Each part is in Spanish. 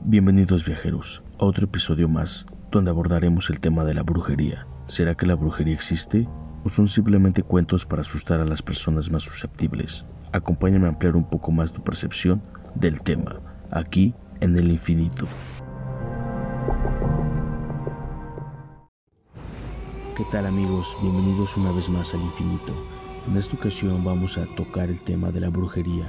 Bienvenidos viajeros a otro episodio más donde abordaremos el tema de la brujería. ¿Será que la brujería existe o son simplemente cuentos para asustar a las personas más susceptibles? Acompáñame a ampliar un poco más tu percepción del tema, aquí en el infinito. ¿Qué tal amigos? Bienvenidos una vez más al infinito. En esta ocasión vamos a tocar el tema de la brujería.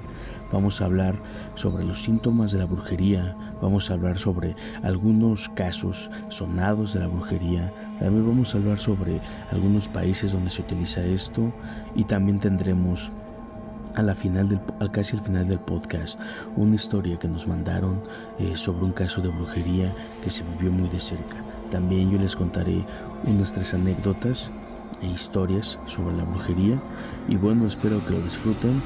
Vamos a hablar sobre los síntomas de la brujería, vamos a hablar sobre algunos casos sonados de la brujería, también vamos a hablar sobre algunos países donde se utiliza esto y también tendremos a la final del, casi al final del podcast una historia que nos mandaron eh, sobre un caso de brujería que se vivió muy de cerca. También yo les contaré unas tres anécdotas e historias sobre la brujería. Y bueno, espero que lo disfruten.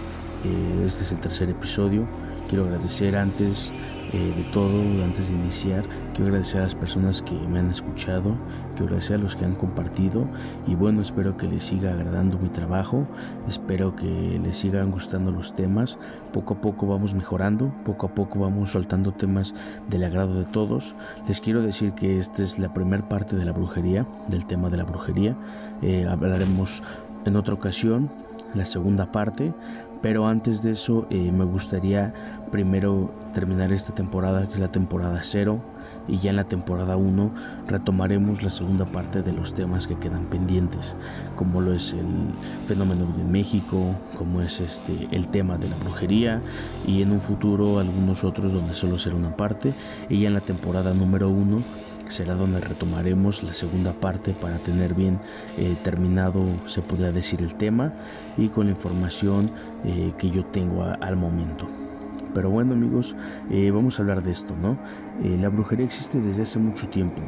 Eh, este es el tercer episodio. Quiero agradecer antes eh, de todo, antes de iniciar, quiero agradecer a las personas que me han escuchado, quiero agradecer a los que han compartido y bueno, espero que les siga agradando mi trabajo, espero que les sigan gustando los temas, poco a poco vamos mejorando, poco a poco vamos soltando temas del agrado de todos. Les quiero decir que esta es la primera parte de la brujería, del tema de la brujería, eh, hablaremos en otra ocasión la segunda parte pero antes de eso eh, me gustaría primero terminar esta temporada, que es la temporada 0, y ya en la temporada 1 retomaremos la segunda parte de los temas que quedan pendientes, como lo es el fenómeno de México, como es este el tema de la brujería y en un futuro algunos otros donde solo será una parte, y ya en la temporada número 1 será donde retomaremos la segunda parte para tener bien eh, terminado, se podría decir, el tema y con la información eh, que yo tengo al momento. Pero bueno amigos, eh, vamos a hablar de esto, ¿no? la brujería existe desde hace mucho tiempo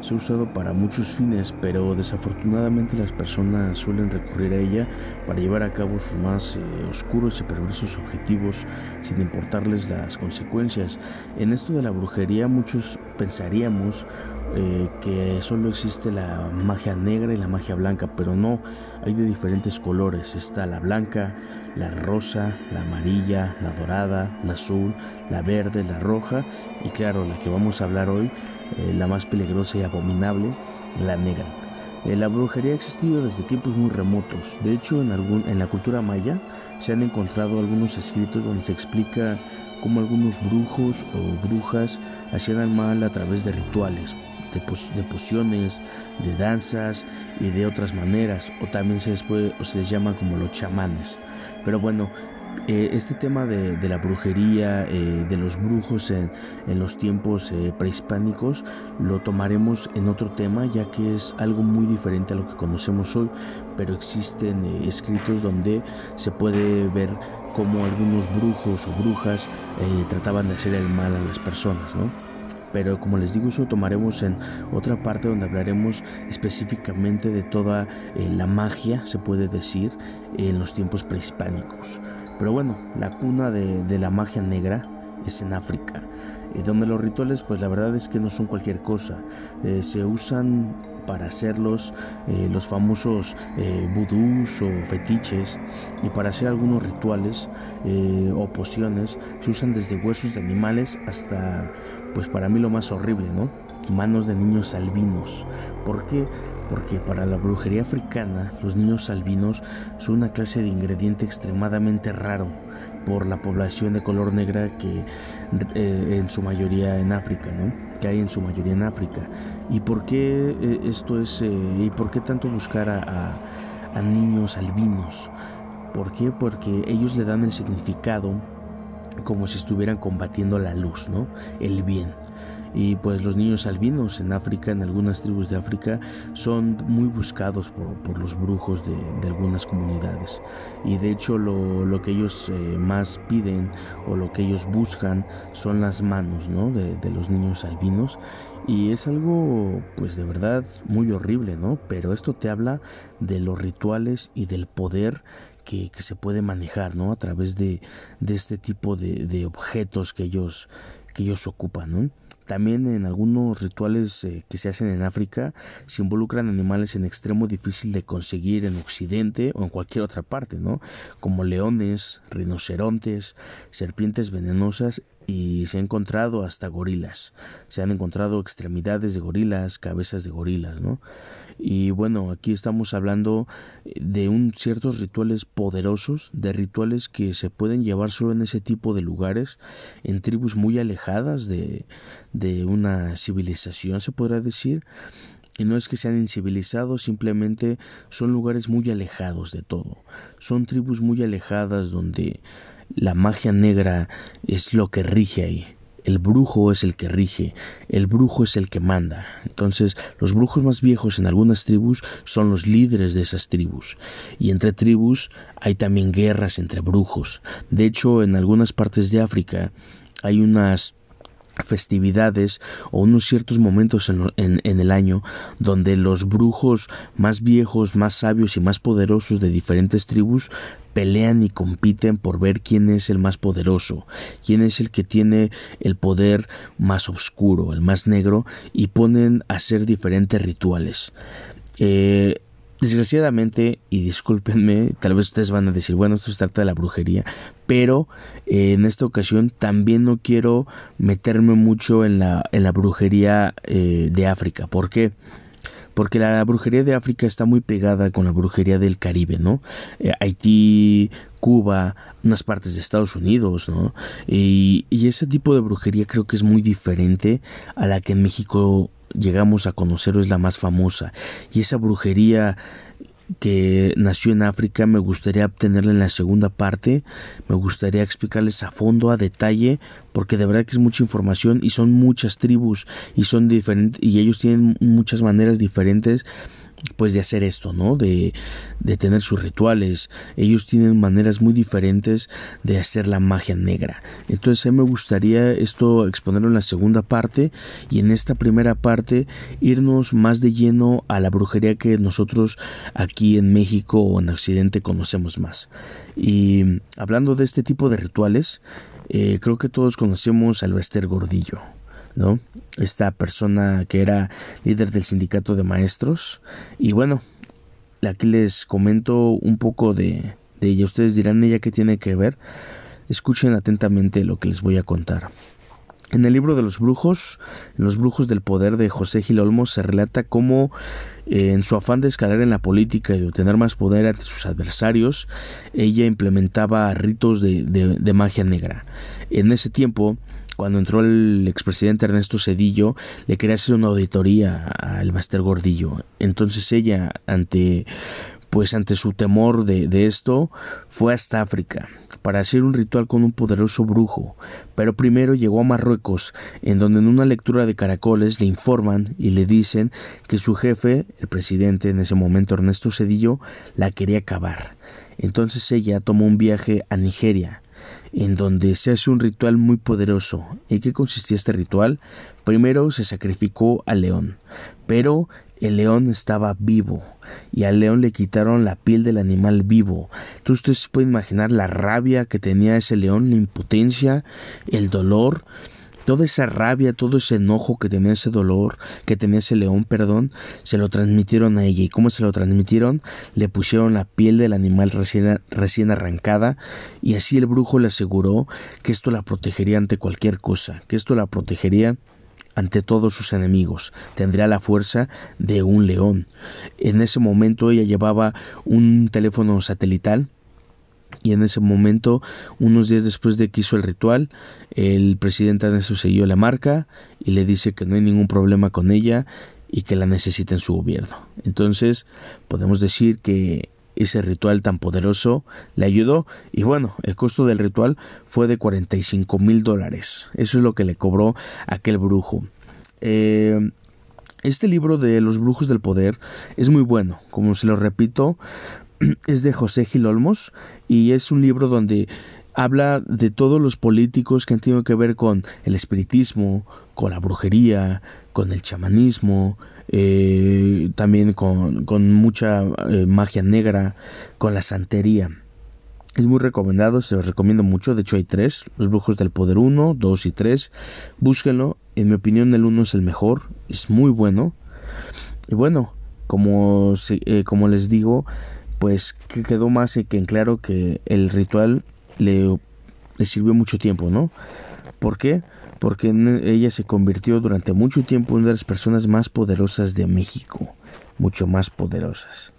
se ha usado para muchos fines, pero desafortunadamente las personas suelen recurrir a ella para llevar a cabo sus más eh, oscuros y perversos objetivos sin importarles las consecuencias. En esto de la brujería muchos pensaríamos eh, que solo existe la magia negra y la magia blanca, pero no, hay de diferentes colores. Está la blanca, la rosa, la amarilla, la dorada, la azul, la verde, la roja y claro, la que vamos a hablar hoy eh, la más peligrosa y abominable, la negra. Eh, la brujería ha existido desde tiempos muy remotos. De hecho, en, algún, en la cultura maya se han encontrado algunos escritos donde se explica cómo algunos brujos o brujas hacían mal a través de rituales, de, pociones, de danzas y de otras maneras, o también se les, puede, o se les llama como los chamanes. Pero bueno, eh, este tema de, la brujería, eh, de los brujos en, los tiempos eh, prehispánicos, lo tomaremos en otro tema, ya que es algo muy diferente a lo que conocemos hoy, pero existen escritos donde se puede ver cómo algunos brujos o brujas trataban de hacer el mal a las personas, ¿no? pero como les digo eso tomaremos en otra parte donde hablaremos específicamente de toda la magia se puede decir en los tiempos prehispánicos pero bueno, la cuna de, la magia negra es en África, y donde los rituales pues la verdad es que no son cualquier cosa, eh, se usan para hacerlos eh, los famosos eh, o fetiches y para hacer algunos rituales o pociones se usan desde huesos de animales hasta pues para mí lo más horrible, ¿no? Manos de niños albinos. ¿Por qué? Porque para la brujería africana los niños albinos son una clase de ingrediente extremadamente raro por la población de color negra que eh, en su mayoría en África, ¿no? que hay en su mayoría en África. ¿Y por qué eh, esto es, eh, y por qué tanto buscar a, a niños albinos? ¿Por qué? Porque ellos le dan el significado como si estuvieran combatiendo la luz, ¿no? El bien y pues los niños albinos en África, en algunas tribus de África, son muy buscados por, los brujos de, algunas comunidades y de hecho lo, que ellos eh, más piden o lo que ellos buscan son las manos ¿no? de, los niños albinos y es algo pues de verdad muy horrible, ¿no? Pero esto te habla de los rituales y del poder que, se puede manejar, ¿no? A través de, este tipo de, de objetos que ellos, que ellos ocupan, ¿no? También en algunos rituales eh, que se hacen en África se involucran animales en extremo difícil de conseguir en Occidente o en cualquier otra parte, ¿no? Como leones, rinocerontes, serpientes venenosas y se han encontrado hasta gorilas, se han encontrado extremidades de gorilas, cabezas de gorilas, ¿no? Y bueno, aquí estamos hablando de un ciertos rituales poderosos, de rituales que se pueden llevar solo en ese tipo de lugares, en tribus muy alejadas de, de una civilización, se podrá decir. Y no es que sean incivilizados, simplemente son lugares muy alejados de todo. Son tribus muy alejadas donde la magia negra es lo que rige ahí. El brujo es el que rige, el brujo es el que manda. Entonces, los brujos más viejos en algunas tribus son los líderes de esas tribus. Y entre tribus hay también guerras entre brujos. De hecho, en algunas partes de África hay unas festividades o unos ciertos momentos en, el año donde los brujos más viejos, más sabios y más poderosos de diferentes tribus pelean y compiten por ver quién es el más poderoso, quién es el que tiene el poder más oscuro, el más negro, y ponen a hacer diferentes rituales. Eh, Desgraciadamente, y discúlpenme, tal vez ustedes van a decir, bueno, esto se trata de la brujería, pero eh, en esta ocasión también no quiero meterme mucho en la, en la brujería eh, de África. ¿Por qué? Porque la brujería de África está muy pegada con la brujería del Caribe, ¿no? Eh, Haití, Cuba, unas partes de Estados Unidos, ¿no? Y, y ese tipo de brujería creo que es muy diferente a la que en México llegamos a conocer es la más famosa y esa brujería que nació en África me gustaría obtenerla en la segunda parte. Me gustaría explicarles a fondo a detalle porque de verdad que es mucha información y son muchas tribus y son diferentes y ellos tienen muchas maneras diferentes pues de hacer esto, ¿no? De, de tener sus rituales. Ellos tienen maneras muy diferentes de hacer la magia negra. Entonces a mí me gustaría esto exponerlo en la segunda parte y en esta primera parte irnos más de lleno a la brujería que nosotros aquí en México o en Occidente conocemos más. Y hablando de este tipo de rituales, eh, creo que todos conocemos al Bester Gordillo. ¿No? Esta persona que era líder del sindicato de maestros. Y bueno, aquí les comento un poco de, ella. Ustedes dirán, ¿ella qué tiene que ver? Escuchen atentamente lo que les voy a contar. En el libro de los brujos, los brujos del poder de José Gil Olmos, se relata cómo, eh, en su afán de escalar en la política y de obtener más poder ante sus adversarios, ella implementaba ritos de, de magia negra. En ese tiempo, cuando entró el expresidente Ernesto Cedillo, le quería hacer una auditoría al Master Gordillo. Entonces ella, ante pues ante su temor de, de, esto, fue hasta África para hacer un ritual con un poderoso brujo, pero primero llegó a Marruecos, en donde en una lectura de caracoles le informan y le dicen que su jefe, el presidente en ese momento Ernesto Cedillo, la quería acabar. Entonces ella tomó un viaje a Nigeria, en donde se hace un ritual muy poderoso. ¿En qué consistía este ritual? Primero se sacrificó al león, pero el león estaba vivo y al león le quitaron la piel del animal vivo. Entonces usted se puede imaginar la rabia que tenía ese león, la impotencia, el dolor toda esa rabia, todo ese enojo que tenía ese dolor, que tenía ese león, perdón, se lo transmitieron a ella. ¿Y cómo se lo transmitieron? Le pusieron la piel del animal recién, recién arrancada y así el brujo le aseguró que esto la protegería ante cualquier cosa, que esto la protegería ante todos sus enemigos. Tendría la fuerza de un león. En ese momento ella llevaba un teléfono satelital y en ese momento, unos días después de que hizo el ritual, el presidente Ernesto selló la marca y le dice que no hay ningún problema con ella y que la necesita en su gobierno. Entonces, podemos decir que ese ritual tan poderoso le ayudó y bueno, el costo del ritual fue de 45 mil dólares. Eso es lo que le cobró aquel brujo. Eh, este libro de los brujos del poder es muy bueno, como se lo repito, es de José Gil Olmos y es un libro donde habla de todos los políticos que han tenido que ver con el espiritismo, con la brujería, con el chamanismo, eh, también con, con mucha eh, magia negra, con la santería. Es muy recomendado, se los recomiendo mucho. De hecho, hay tres: Los Brujos del Poder 1, 2 y 3. Búsquenlo. En mi opinión, el 1 es el mejor, es muy bueno. Y bueno, como, eh, como les digo, pues que quedó más que en claro que el ritual le, sirvió mucho tiempo, ¿no? ¿Por qué? Porque ella se convirtió durante mucho tiempo en una de las personas más poderosas de México, mucho más poderosas.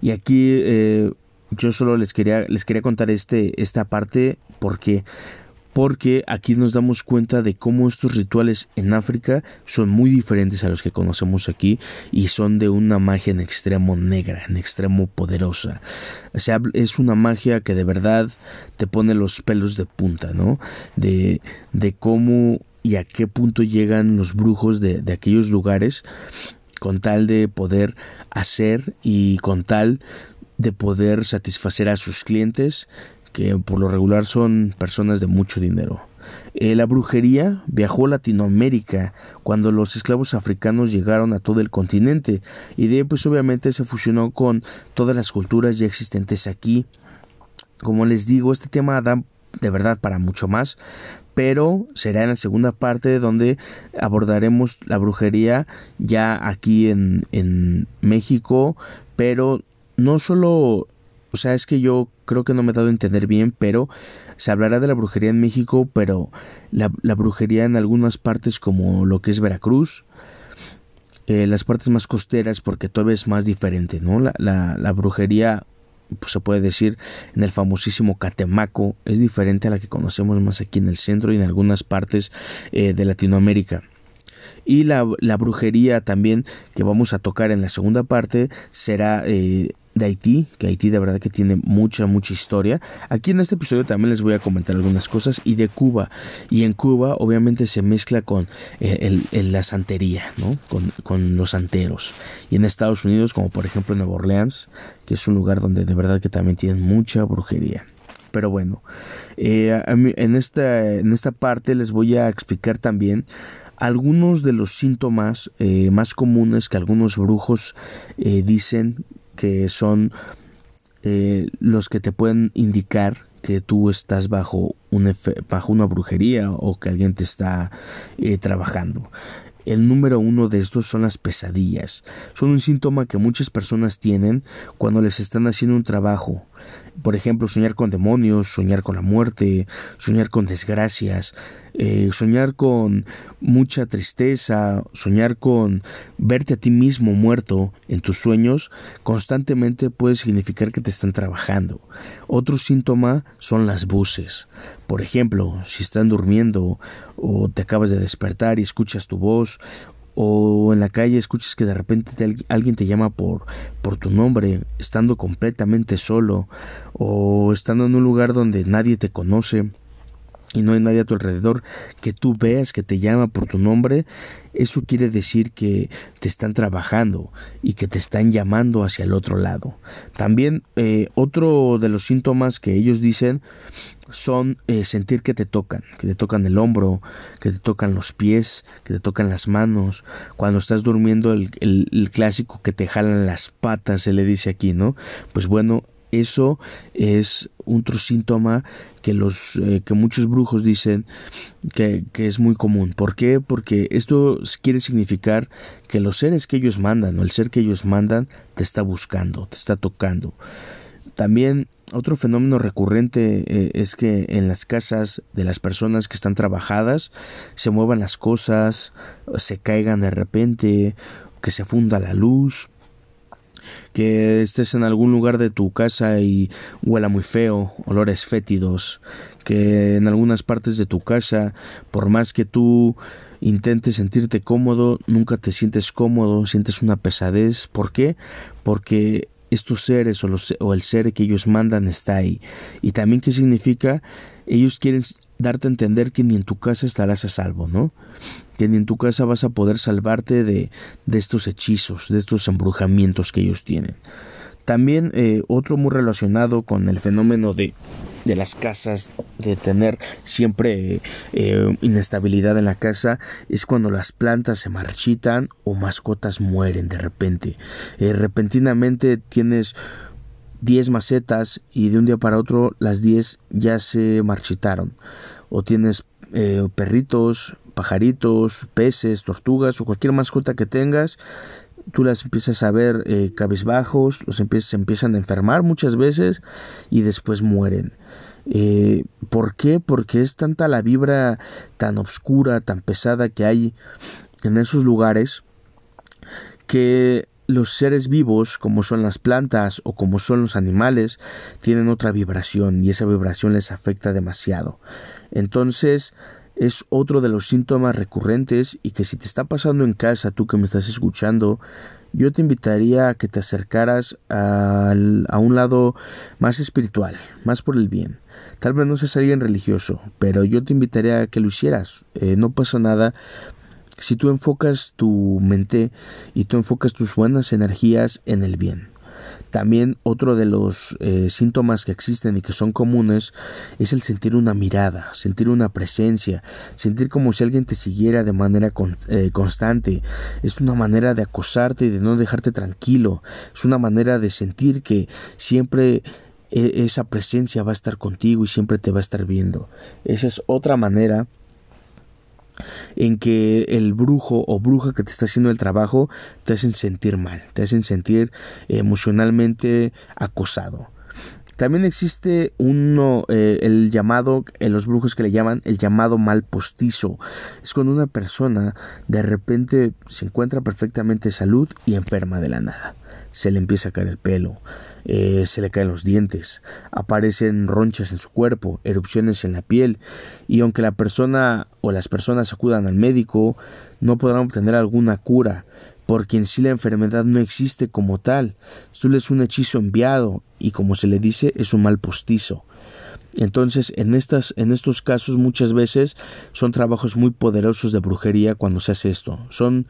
Y aquí eh, yo solo les quería, les quería contar este, esta parte porque porque aquí nos damos cuenta de cómo estos rituales en África son muy diferentes a los que conocemos aquí y son de una magia en extremo negra, en extremo poderosa. O sea, es una magia que de verdad te pone los pelos de punta, ¿no? De, de cómo y a qué punto llegan los brujos de, de aquellos lugares con tal de poder hacer y con tal de poder satisfacer a sus clientes que por lo regular son personas de mucho dinero. Eh, la brujería viajó a Latinoamérica cuando los esclavos africanos llegaron a todo el continente y de pues obviamente se fusionó con todas las culturas ya existentes aquí. Como les digo, este tema da de verdad para mucho más, pero será en la segunda parte donde abordaremos la brujería ya aquí en, en México, pero no solo o sea, es que yo creo que no me he dado a entender bien, pero se hablará de la brujería en México, pero la, brujería en algunas partes como lo que es Veracruz, eh, las partes más costeras, porque todavía es más diferente, ¿no? La, la, brujería, pues se puede decir, en el famosísimo Catemaco, es diferente a la que conocemos más aquí en el centro y en algunas partes eh, de Latinoamérica. Y la, la, brujería también que vamos a tocar en la segunda parte será eh, de Haití, que Haití de verdad que tiene mucha, mucha historia. Aquí en este episodio también les voy a comentar algunas cosas y de Cuba. Y en Cuba obviamente se mezcla con eh, la santería, ¿no? Con, con, los santeros. Y en Estados Unidos, como por ejemplo en Nueva Orleans, que es un lugar donde de verdad que también tienen mucha brujería. Pero bueno, eh, en, esta, en esta parte les voy a explicar también algunos de los síntomas eh, más comunes que algunos brujos dicen que son eh, los que te pueden indicar que tú estás bajo, un bajo una brujería o que alguien te está eh, trabajando. El número uno de estos son las pesadillas. Son un síntoma que muchas personas tienen cuando les están haciendo un trabajo. Por ejemplo, soñar con demonios, soñar con la muerte, soñar con desgracias, eh, soñar con mucha tristeza, soñar con verte a ti mismo muerto en tus sueños, constantemente puede significar que te están trabajando. Otro síntoma son las voces. Por ejemplo, si están durmiendo o te acabas de despertar y escuchas tu voz o en la calle escuchas que de repente alguien te llama por, por tu nombre, estando completamente solo, o estando en un lugar donde nadie te conoce, y no hay nadie a tu alrededor que tú veas que te llama por tu nombre, eso quiere decir que te están trabajando y que te están llamando hacia el otro lado. También eh, otro de los síntomas que ellos dicen son eh, sentir que te tocan, que te tocan el hombro, que te tocan los pies, que te tocan las manos. Cuando estás durmiendo el, el clásico que te jalan las patas, se le dice aquí, ¿no? Pues bueno, eso es otro síntoma que los eh, que muchos brujos dicen que, que, es muy común. ¿Por qué? Porque esto quiere significar que los seres que ellos mandan o el ser que ellos mandan te está buscando, te está tocando. También otro fenómeno recurrente eh, es que en las casas de las personas que están trabajadas se muevan las cosas, se caigan de repente, que se funda la luz, que estés en algún lugar de tu casa y huela muy feo, olores fétidos, que en algunas partes de tu casa, por más que tú intentes sentirte cómodo, nunca te sientes cómodo, sientes una pesadez. ¿Por qué? Porque estos seres o, o el ser que ellos mandan está ahí. Y también qué significa, ellos quieren darte a entender que ni en tu casa estarás a salvo, ¿no? Que ni en tu casa vas a poder salvarte de, de estos hechizos, de estos embrujamientos que ellos tienen. También eh, otro muy relacionado con el fenómeno de, de las casas, de tener siempre eh, inestabilidad en la casa, es cuando las plantas se marchitan o mascotas mueren de repente. Eh, repentinamente tienes 10 macetas y de un día para otro las 10 ya se marchitaron. O tienes eh, perritos, pajaritos, peces, tortugas o cualquier mascota que tengas, tú las empiezas a ver eh, cabezbajos, los empiezas, se empiezan a enfermar muchas veces y después mueren. Eh, ¿Por qué? Porque es tanta la vibra tan oscura, tan pesada que hay en esos lugares que los seres vivos, como son las plantas o como son los animales, tienen otra vibración y esa vibración les afecta demasiado. Entonces, es otro de los síntomas recurrentes y que si te está pasando en casa, tú que me estás escuchando, yo te invitaría a que te acercaras a un lado más espiritual, más por el bien. Tal vez no seas alguien religioso, pero yo te invitaría a que lo hicieras. Eh, no pasa nada si tú enfocas tu mente y tú enfocas tus buenas energías en el bien. También otro de los eh, síntomas que existen y que son comunes es el sentir una mirada, sentir una presencia, sentir como si alguien te siguiera de manera eh, constante. Es una manera de acosarte y de no dejarte tranquilo. Es una manera de sentir que siempre e, esa presencia va a estar contigo y siempre te va a estar viendo. Esa es otra manera en que el brujo o bruja que te está haciendo el trabajo te hacen sentir mal, te hacen sentir emocionalmente acosado. También existe uno, eh, el llamado, en los brujos que le llaman el llamado mal postizo. Es cuando una persona de repente se encuentra perfectamente salud y enferma de la nada. Se le empieza a caer el pelo, eh, se le caen los dientes, aparecen ronchas en su cuerpo, erupciones en la piel, y aunque la persona o las personas acudan al médico, no podrán obtener alguna cura, porque en sí la enfermedad no existe como tal, solo es un hechizo enviado, y como se le dice, es un mal postizo. Entonces, en, estas, en estos casos muchas veces son trabajos muy poderosos de brujería cuando se hace esto. Son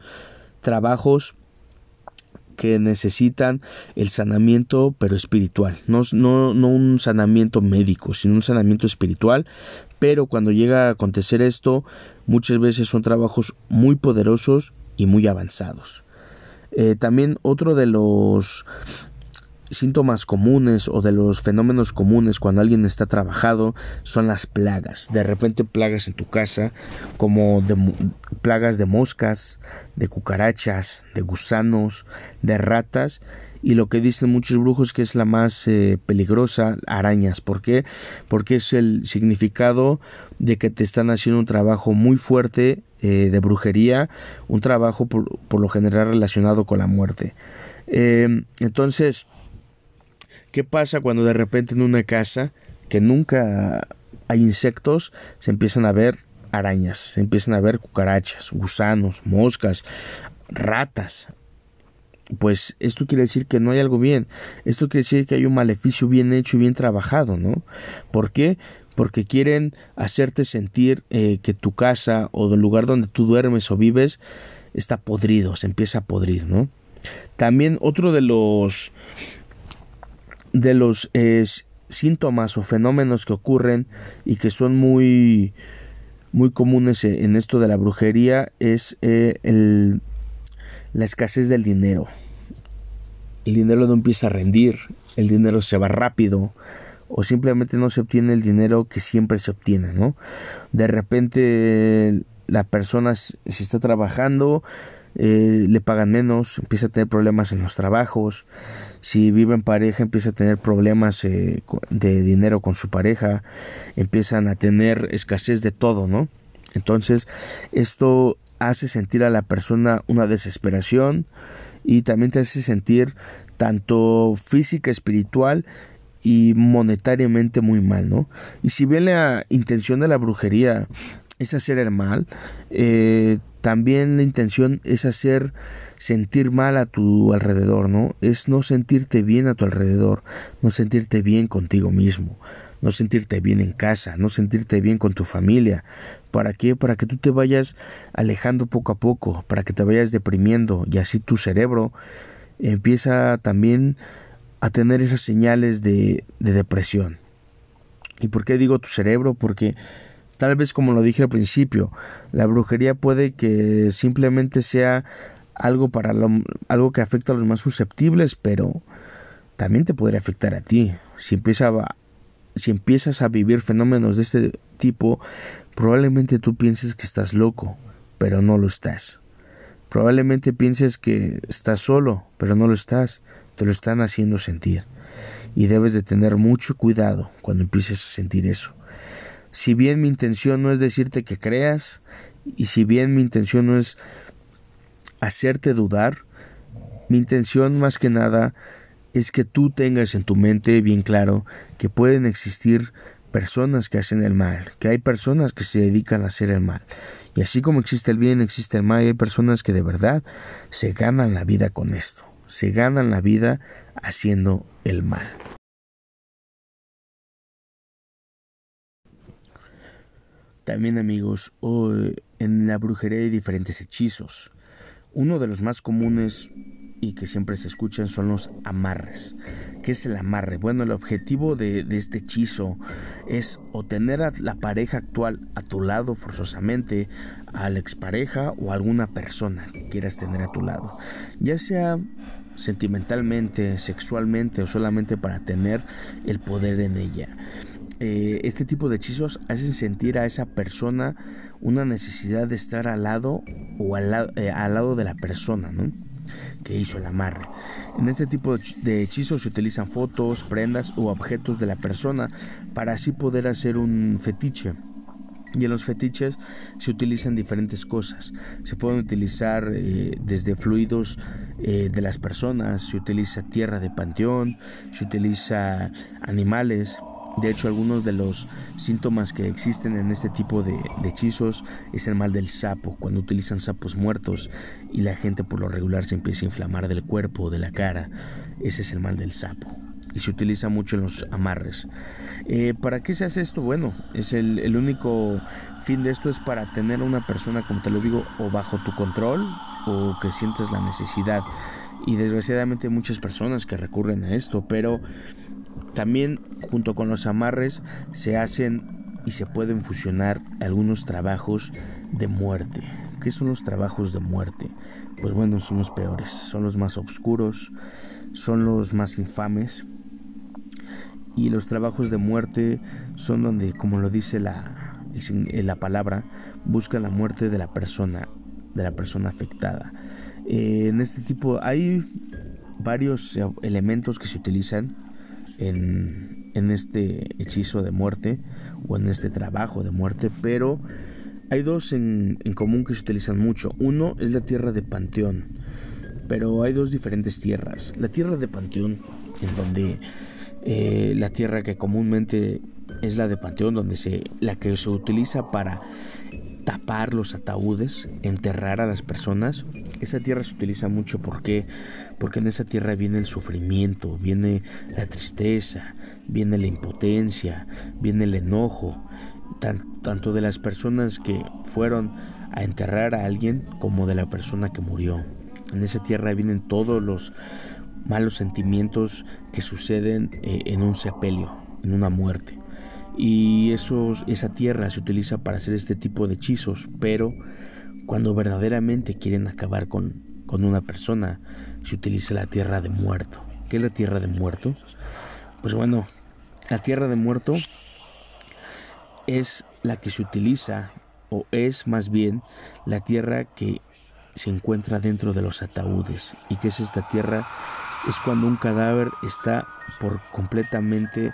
trabajos que necesitan el sanamiento pero espiritual, no, no, no un sanamiento médico, sino un sanamiento espiritual, pero cuando llega a acontecer esto, muchas veces son trabajos muy poderosos y muy avanzados. Eh, también otro de los síntomas comunes o de los fenómenos comunes cuando alguien está trabajado son las plagas. De repente plagas en tu casa, como de, plagas de moscas, de cucarachas, de gusanos, de ratas. Y lo que dicen muchos brujos que es la más eh, peligrosa, arañas. ¿Por qué? Porque es el significado de que te están haciendo un trabajo muy fuerte eh, de brujería, un trabajo por, por, lo general relacionado con la muerte. Eh, entonces, ¿Qué pasa cuando de repente en una casa que nunca hay insectos se empiezan a ver arañas, se empiezan a ver cucarachas, gusanos, moscas, ratas? Pues esto quiere decir que no hay algo bien. Esto quiere decir que hay un maleficio bien hecho y bien trabajado, ¿no? ¿Por qué? Porque quieren hacerte sentir eh, que tu casa o el lugar donde tú duermes o vives está podrido, se empieza a podrir, ¿no? También otro de los de los síntomas o fenómenos que ocurren y que son muy muy comunes en esto de la brujería es eh, el, la escasez del dinero. El dinero no empieza a rendir, el dinero se va rápido o simplemente no se obtiene el dinero que siempre se obtiene, ¿no? De repente la persona si está trabajando eh, le pagan menos, empieza a tener problemas en los trabajos, si vive en pareja empieza a tener problemas eh, de dinero con su pareja, empiezan a tener escasez de todo, ¿no? Entonces, esto hace sentir a la persona una desesperación y también te hace sentir tanto física, espiritual y monetariamente muy mal, ¿no? Y si bien la intención de la brujería es hacer el mal, eh, también la intención es hacer sentir mal a tu alrededor, ¿no? Es no sentirte bien a tu alrededor, no sentirte bien contigo mismo, no sentirte bien en casa, no sentirte bien con tu familia. ¿Para qué? Para que tú te vayas alejando poco a poco, para que te vayas deprimiendo y así tu cerebro empieza también a tener esas señales de, de depresión. ¿Y por qué digo tu cerebro? Porque tal vez como lo dije al principio, la brujería puede que simplemente sea algo para algo que afecta a los más susceptibles, pero también te podría afectar a ti. Si empieza si empiezas a vivir fenómenos de este tipo, probablemente tú pienses que estás loco, pero no lo estás. Probablemente pienses que estás solo, pero no lo estás, te lo están haciendo sentir. Y debes de tener mucho cuidado cuando empieces a sentir eso. Si bien mi intención no es decirte que creas, y si bien mi intención no es hacerte dudar, mi intención más que nada es que tú tengas en tu mente bien claro que pueden existir personas que hacen el mal, que hay personas que se dedican a hacer el mal. Y así como existe el bien, existe el mal, y hay personas que de verdad se ganan la vida con esto, se ganan la vida haciendo el mal. También amigos, en la brujería hay diferentes hechizos. Uno de los más comunes y que siempre se escuchan son los amarres. ¿Qué es el amarre? Bueno, el objetivo de, este hechizo es o tener a la pareja actual a tu lado forzosamente, a la expareja o a alguna persona que quieras tener a tu lado, ya sea sentimentalmente, sexualmente o solamente para tener el poder en ella. Eh, este tipo de hechizos hacen sentir a esa persona una necesidad de estar al lado o al, eh, lado de la persona, ¿no? que hizo el amarre. En este tipo de hechizos se utilizan fotos, prendas u objetos de la persona para así poder hacer un fetiche. Y en los fetiches se utilizan diferentes cosas. Se pueden utilizar eh, desde fluidos de las personas, se utiliza tierra de panteón, se utiliza animales, de hecho, algunos de los síntomas que existen en este tipo de, hechizos es el mal del sapo, cuando utilizan sapos muertos y la gente por lo regular se empieza a inflamar del cuerpo o de la cara. Ese es el mal del sapo y se utiliza mucho en los amarres. Eh, ¿Para qué se hace esto? Bueno, es el, el, único fin de esto es para tener a una persona, como te lo digo, o bajo tu control o que sientes la necesidad. Y desgraciadamente muchas personas que recurren a esto, pero también junto con los amarres se hacen y se pueden fusionar algunos trabajos de muerte. ¿Qué son los trabajos de muerte? Pues bueno, son los peores, son los más oscuros, son los más infames. Y los trabajos de muerte son donde, como lo dice la, la palabra, buscan la muerte de la persona, de la persona afectada. Eh, en este tipo hay varios elementos que se utilizan en, en este hechizo de muerte o en este trabajo de muerte, pero hay dos en, en, común que se utilizan mucho. Uno es la tierra de Panteón, pero hay dos diferentes tierras. La tierra de Panteón, en donde eh, la tierra que comúnmente es la de Panteón, donde se, la que se utiliza para tapar los ataúdes, enterrar a las personas. Esa tierra se utiliza mucho porque porque en esa tierra viene el sufrimiento, viene la tristeza, viene la impotencia, viene el enojo, tanto de las personas que fueron a enterrar a alguien como de la persona que murió. En esa tierra vienen todos los malos sentimientos que suceden eh, en un sepelio, en una muerte y esa tierra se utiliza para hacer este tipo de hechizos, pero cuando verdaderamente quieren acabar con, con una persona, se utiliza la tierra de muerto. ¿Qué es la tierra de muerto? Pues bueno, la tierra de muerto es la que se utiliza, o es más bien la tierra que se encuentra dentro de los ataúdes. ¿Y qué es esta tierra? Es cuando un cadáver está por completamente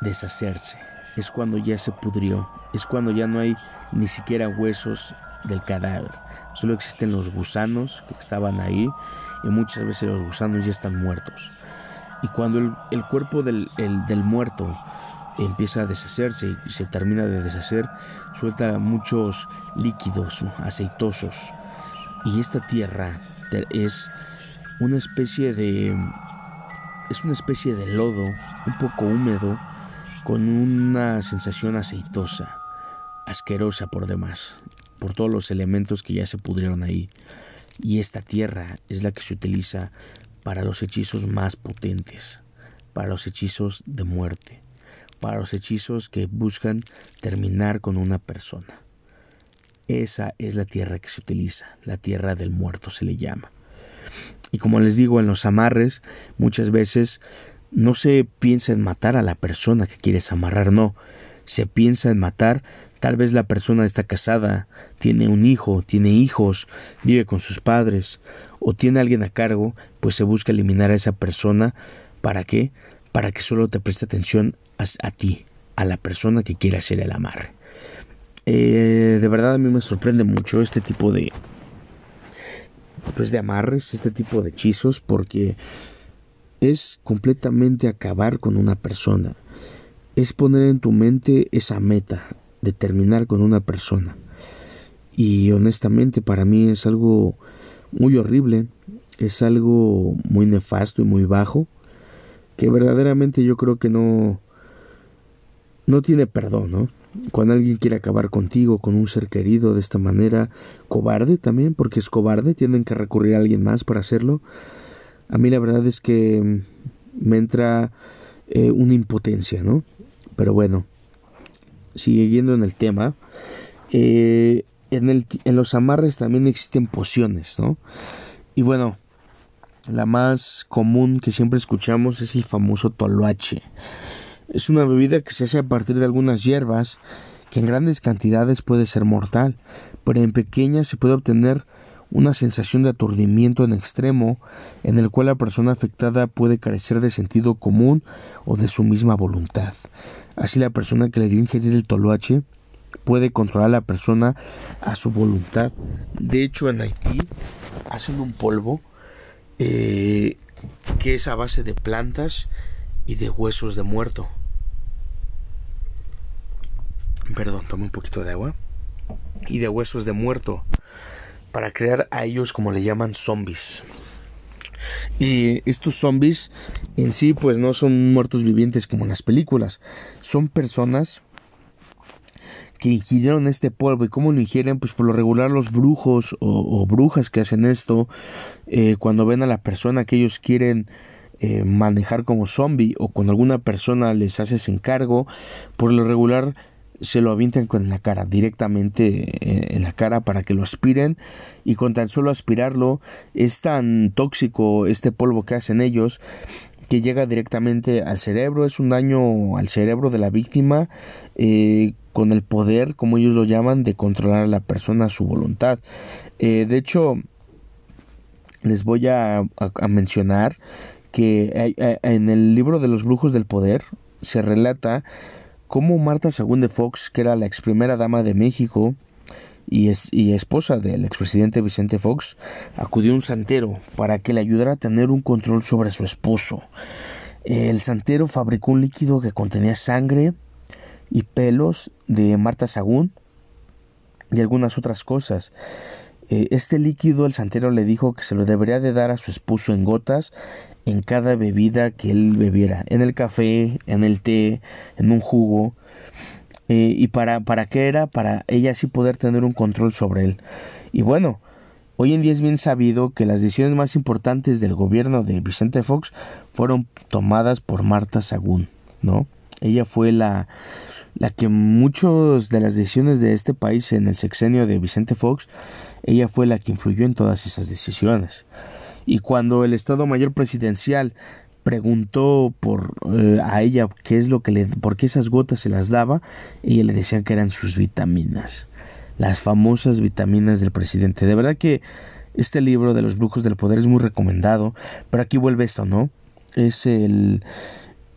deshacerse. Es cuando ya se pudrió. Es cuando ya no hay ni siquiera huesos del cadáver. Solo existen los gusanos que estaban ahí y muchas veces los gusanos ya están muertos. Y cuando el, cuerpo del, del muerto empieza a deshacerse y se termina de deshacer, suelta muchos líquidos aceitosos. Y esta tierra es una especie de es una especie de lodo un poco húmedo con una sensación aceitosa, asquerosa por demás, por todos los elementos que ya se pudrieron ahí. Y esta tierra es la que se utiliza para los hechizos más potentes, para los hechizos de muerte, para los hechizos que buscan terminar con una persona. Esa es la tierra que se utiliza, la tierra del muerto se le llama. Y como les digo, en los amarres muchas veces no se piensa en matar a la persona que quieres amarrar, no. Se piensa en matar Tal vez la persona está casada, tiene un hijo, tiene hijos, vive con sus padres o tiene alguien a cargo, pues se busca eliminar a esa persona. ¿Para qué? Para que solo te preste atención a, ti, a la persona que quiere hacer el amarre. Eh, de verdad a mí me sorprende mucho este tipo de pues de amarres, este tipo de hechizos porque es completamente acabar con una persona. Es poner en tu mente esa meta de terminar con una persona. Y honestamente para mí es algo muy horrible, es algo muy nefasto y muy bajo, que verdaderamente yo creo que no no tiene perdón, ¿no? Cuando alguien quiere acabar contigo, con un ser querido de esta manera, cobarde también, porque es cobarde, tienen que recurrir a alguien más para hacerlo. A mí la verdad es que me entra eh, una impotencia, ¿no? Pero bueno, siguiendo en el tema, eh, en los amarres también existen pociones, ¿no? Y bueno, la más común que siempre escuchamos es el famoso toloache. Es una bebida que se hace a partir de algunas hierbas que en grandes cantidades puede ser mortal, pero en pequeñas se puede obtener una sensación de aturdimiento en extremo en el cual la persona afectada puede carecer de sentido común o de su misma voluntad. Así la persona que le dio ingerir el toloache puede controlar a la persona a su voluntad. De hecho, en Haití hacen un polvo eh, que es a base de plantas y de huesos de muerto. Perdón, tome un poquito de agua. Y de huesos de muerto. Para crear a ellos como le llaman zombies. Y estos zombies en sí pues no son muertos vivientes como en las películas. Son personas que ingirieron este polvo y cómo lo ingieren pues por lo regular los brujos o, brujas que hacen esto eh, cuando ven a la persona que ellos quieren eh, manejar como zombie o cuando alguna persona les hace ese encargo, por lo regular se lo avientan con la cara, directamente eh, en la cara para que lo aspiren y con tan solo aspirarlo es tan tóxico este polvo que hacen ellos que llega directamente al cerebro, es un daño al cerebro de la víctima eh, con el poder, como ellos lo llaman, de controlar a la persona a su voluntad. de hecho, les voy a mencionar que en el libro de los brujos del poder se relata cómo Marta Sagún de Fox, que era la ex primera dama de México y, es, y esposa del expresidente Vicente Fox, acudió a un santero para que le ayudara a tener un control sobre su esposo. El santero fabricó un líquido que contenía sangre y pelos de Marta Sagún y algunas otras cosas. Eh, este líquido el santero le dijo que se lo debería de dar a su esposo en gotas en cada bebida que él bebiera, en el café, en el té, en un jugo. Eh, ¿Y para, para qué era? Para ella así poder tener un control sobre él. Y bueno, hoy en día es bien sabido que las decisiones más importantes del gobierno de Vicente Fox fueron tomadas por Marta Sagún, ¿no? Ella fue la, la que muchas de las decisiones de este país en el sexenio de Vicente Fox, ella fue la que influyó en todas esas decisiones. Y cuando el Estado Mayor Presidencial preguntó por eh, a ella qué es lo que le por qué esas gotas se las daba, ella le decía que eran sus vitaminas, las famosas vitaminas del presidente. De verdad que este libro de los brujos del poder es muy recomendado, pero aquí vuelve esto, ¿no? Es el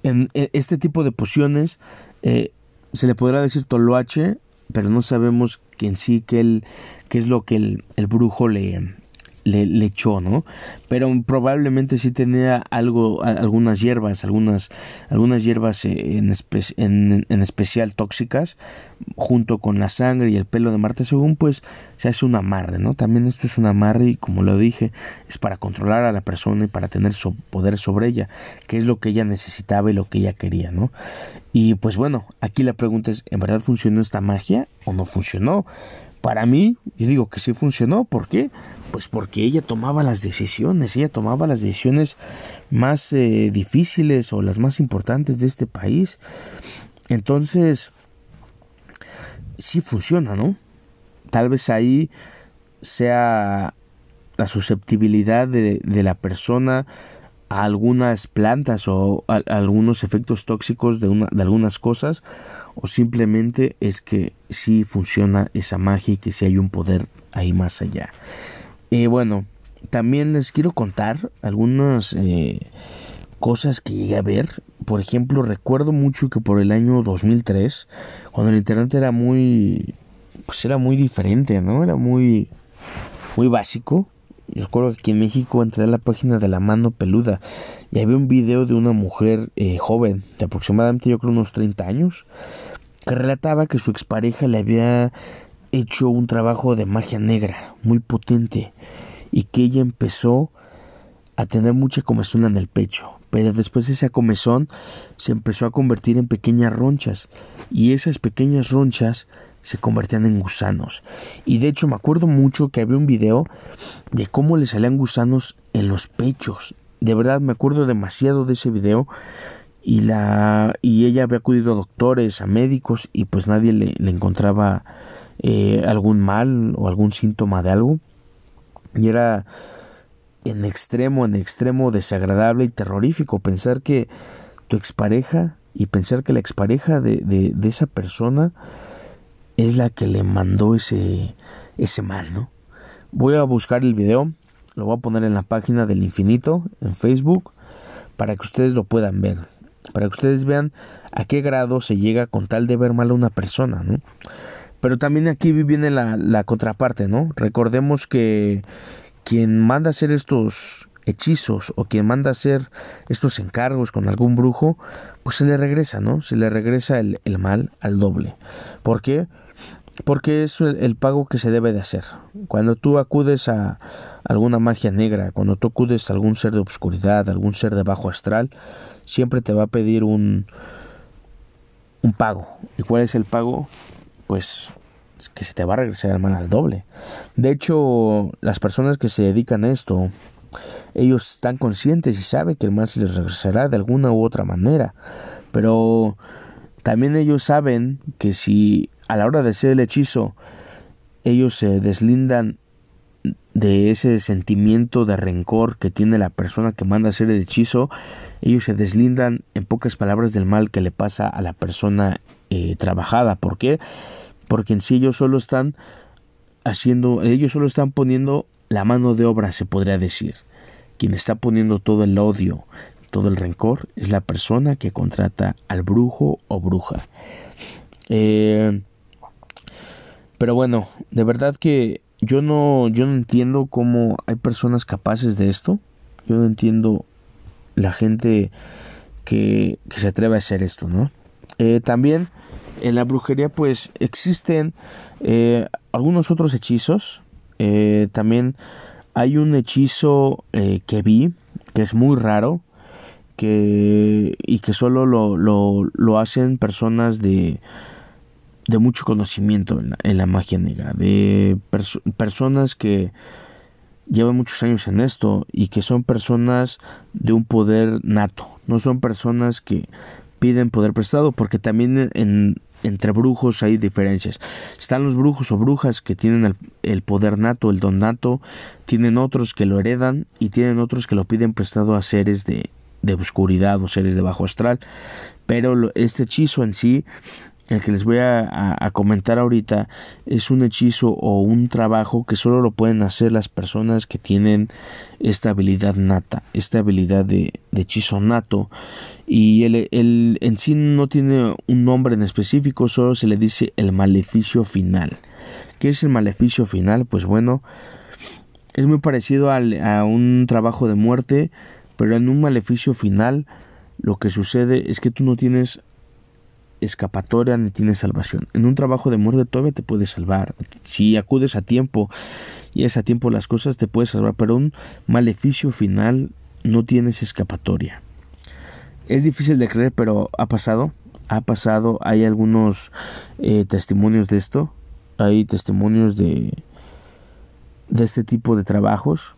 en, e, este tipo de pociones eh, se le podrá decir toloache, pero no sabemos que en sí qué es lo que el, el brujo le, le, echó, ¿no? Pero probablemente sí tenía algo, algunas hierbas, algunas, algunas hierbas eh, en, en, especial tóxicas, junto con la sangre y el pelo de Marta, según pues se hace un amarre, ¿no? También esto es un amarre y como lo dije, es para controlar a la persona y para tener poder sobre ella, que es lo que ella necesitaba y lo que ella quería, ¿no? Y pues bueno, aquí la pregunta es, ¿en verdad funcionó esta magia o no funcionó? Para mí, yo digo que sí funcionó. ¿Por qué? Pues porque ella tomaba las decisiones, ella tomaba las decisiones más eh, difíciles o las más importantes de este país. Entonces, sí funciona, ¿no? Tal vez ahí sea la susceptibilidad de, la persona a algunas plantas o a, algunos efectos tóxicos de, una, de algunas cosas o simplemente es que sí funciona esa magia y que sí hay un poder ahí más allá. Y bueno, también les quiero contar algunas eh, cosas que llegué a ver. Por ejemplo, recuerdo mucho que por el año 2003, cuando el internet era muy, pues era muy diferente, ¿no? Era muy, muy básico. Yo recuerdo que aquí en México entré a la página de la mano peluda y había un video de una mujer eh, joven, de aproximadamente yo creo unos 30 años, que relataba que su expareja le había hecho un trabajo de magia negra muy potente y que ella empezó a tener mucha comezón en el pecho, pero después esa comezón se empezó a convertir en pequeñas ronchas y esas pequeñas ronchas se convertían en gusanos. Y de hecho me acuerdo mucho que había un video de cómo le salían gusanos en los pechos. De verdad me acuerdo demasiado de ese video y la y ella había acudido a doctores, a médicos y pues nadie le, encontraba eh, algún mal o algún síntoma de algo. Y era en extremo, en extremo desagradable y terrorífico pensar que tu expareja y pensar que la expareja de, de, de esa persona es la que le mandó ese, ese mal, ¿no? Voy a buscar el video, lo voy a poner en la página del infinito, en Facebook, para que ustedes lo puedan ver, para que ustedes vean a qué grado se llega con tal de ver mal a una persona, ¿no? Pero también aquí viene la, contraparte, ¿no? Recordemos que quien manda hacer estos hechizos o quien manda hacer estos encargos con algún brujo, pues se le regresa, ¿no? Se le regresa el, el mal al doble. ¿Por qué? Porque es el pago que se debe de hacer. Cuando tú acudes a alguna magia negra, cuando tú acudes a algún ser de obscuridad, algún ser de bajo astral, siempre te va a pedir un, un pago. ¿Y cuál es el pago? Pues que se te va a regresar mal al doble. De hecho, las personas que se dedican a esto, ellos están conscientes y saben que el mal se les regresará de alguna u otra manera. Pero también ellos saben que si a la hora de hacer el hechizo ellos se deslindan de ese sentimiento de rencor que tiene la persona que manda hacer el hechizo, ellos se deslindan en pocas palabras del mal que le pasa a la persona eh, trabajada. ¿Por qué? Porque en sí ellos solo están haciendo, ellos solo están poniendo la mano de obra, se podría decir. Quien está poniendo todo el odio, todo el rencor, es la persona que contrata al brujo o bruja. Eh, pero bueno, de verdad que yo no, yo no entiendo cómo hay personas capaces de esto. Yo no entiendo la gente que, que se atreve a hacer esto, ¿no? Eh, también en la brujería pues existen eh, algunos otros hechizos. Eh, también hay un hechizo que vi que es muy raro que, y que solo lo, lo, lo hacen personas de de mucho conocimiento en la, magia negra, de personas que llevan muchos años en esto y que son personas de un poder nato, no son personas que piden poder prestado, porque también en, entre brujos hay diferencias. Están los brujos o brujas que tienen el, el, poder nato, el don nato, tienen otros que lo heredan y tienen otros que lo piden prestado a seres de, de oscuridad o seres de bajo astral. Pero este hechizo en sí el que les voy a, comentar ahorita es un hechizo o un trabajo que solo lo pueden hacer las personas que tienen esta habilidad nata, esta habilidad de, hechizo nato y el, el, en sí no tiene un nombre en específico, solo se le dice el maleficio final. ¿Qué es el maleficio final? Pues bueno, es muy parecido a un trabajo de muerte, pero en un maleficio final lo que sucede es que tú no tienes escapatoria ni tienes salvación. En un trabajo de muerte todavía te puedes salvar. Si acudes a tiempo y es a tiempo las cosas te puedes salvar, pero un maleficio final no tienes escapatoria. Es difícil de creer, pero ha pasado. Ha pasado. Hay algunos eh, testimonios de esto. Hay testimonios de de este tipo de trabajos.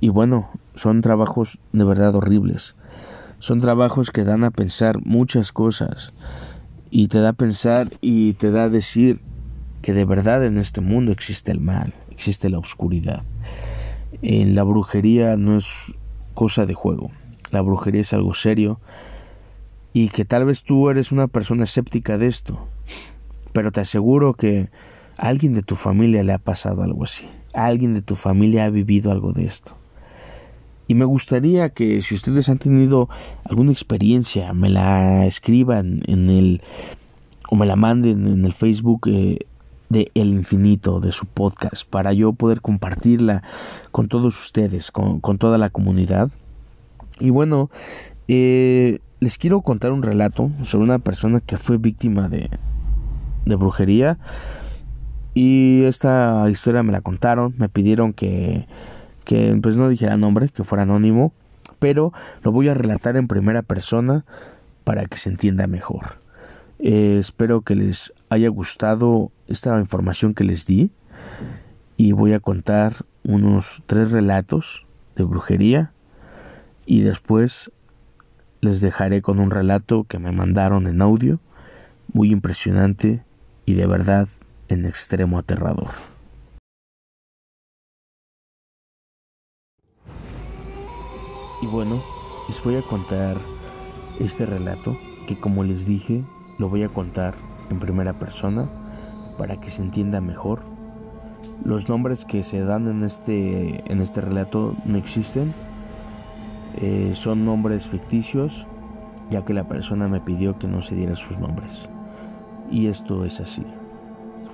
Y bueno, son trabajos de verdad horribles. Son trabajos que dan a pensar muchas cosas y te da a pensar y te da a decir que de verdad en este mundo existe el mal, existe la oscuridad. En la brujería no es cosa de juego. La brujería es algo serio y que tal vez tú eres una persona escéptica de esto, pero te aseguro que a alguien de tu familia le ha pasado algo así. Alguien de tu familia ha vivido algo de esto. Y me gustaría que si ustedes han tenido alguna experiencia, me la escriban en el o me la manden en el Facebook eh, de El Infinito, de su podcast, para yo poder compartirla con todos ustedes, con, toda la comunidad. Y bueno, eh, les quiero contar un relato sobre una persona que fue víctima de, de brujería. Y esta historia me la contaron, me pidieron que, que pues no dijera nombre, que fuera anónimo, pero lo voy a relatar en primera persona para que se entienda mejor. Eh, espero que les haya gustado esta información que les di y voy a contar unos tres relatos de brujería y después les dejaré con un relato que me mandaron en audio muy impresionante y de verdad en extremo aterrador. Y bueno, les voy a contar este relato que como les dije lo voy a contar en primera persona para que se entienda mejor. Los nombres que se dan en este, en este relato no existen. Eh, son nombres ficticios, ya que la persona me pidió que no se diera sus nombres. Y esto es así.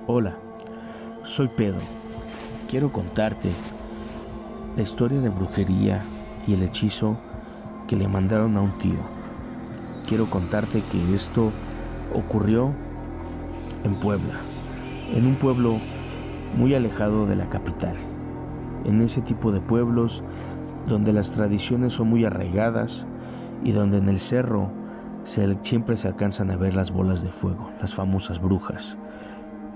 Hola, soy Pedro. Quiero contarte la historia de brujería y el hechizo que le mandaron a un tío. Quiero contarte que esto ocurrió en Puebla, en un pueblo muy alejado de la capital, en ese tipo de pueblos donde las tradiciones son muy arraigadas y donde en el cerro siempre se alcanzan a ver las bolas de fuego, las famosas brujas,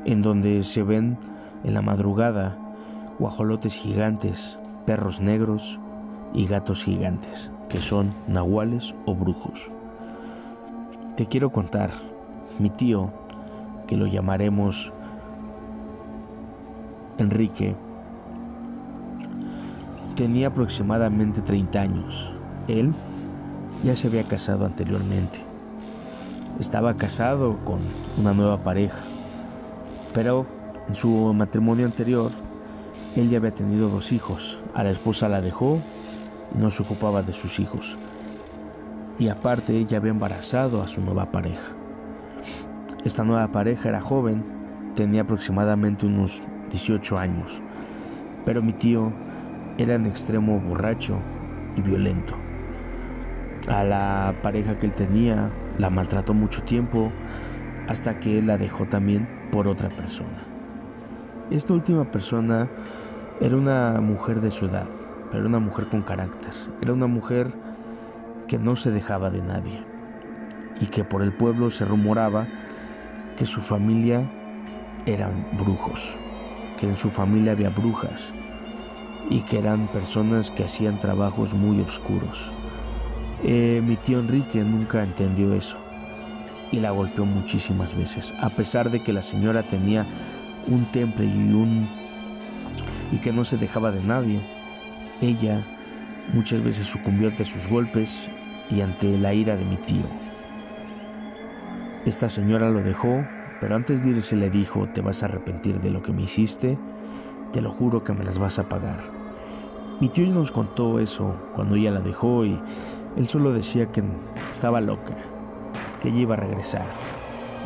en donde se ven en la madrugada guajolotes gigantes, perros negros y gatos gigantes, que son nahuales o brujos. Te quiero contar mi tío, que lo llamaremos Enrique, tenía aproximadamente 30 años. Él ya se había casado anteriormente. Estaba casado con una nueva pareja, pero en su matrimonio anterior, él ya había tenido dos hijos. A la esposa la dejó no se ocupaba de sus hijos. Y aparte, ella había embarazado a su nueva pareja. Esta nueva pareja era joven, tenía aproximadamente unos 18 años, pero mi tío era en extremo borracho y violento. A la pareja que él tenía la maltrató mucho tiempo hasta que él la dejó también por otra persona. Esta última persona era una mujer de su edad, pero una mujer con carácter. Era una mujer que no se dejaba de nadie y que por el pueblo se rumoraba que su familia eran brujos, que en su familia había brujas y que eran personas que hacían trabajos muy oscuros. Eh, mi tío Enrique nunca entendió eso y la golpeó muchísimas veces, a pesar de que la señora tenía un temple y un y que no se dejaba de nadie. Ella muchas veces sucumbió ante sus golpes y ante la ira de mi tío. Esta señora lo dejó, pero antes de irse le dijo, te vas a arrepentir de lo que me hiciste, te lo juro que me las vas a pagar. Mi tío nos contó eso cuando ella la dejó y él solo decía que estaba loca, que ella iba a regresar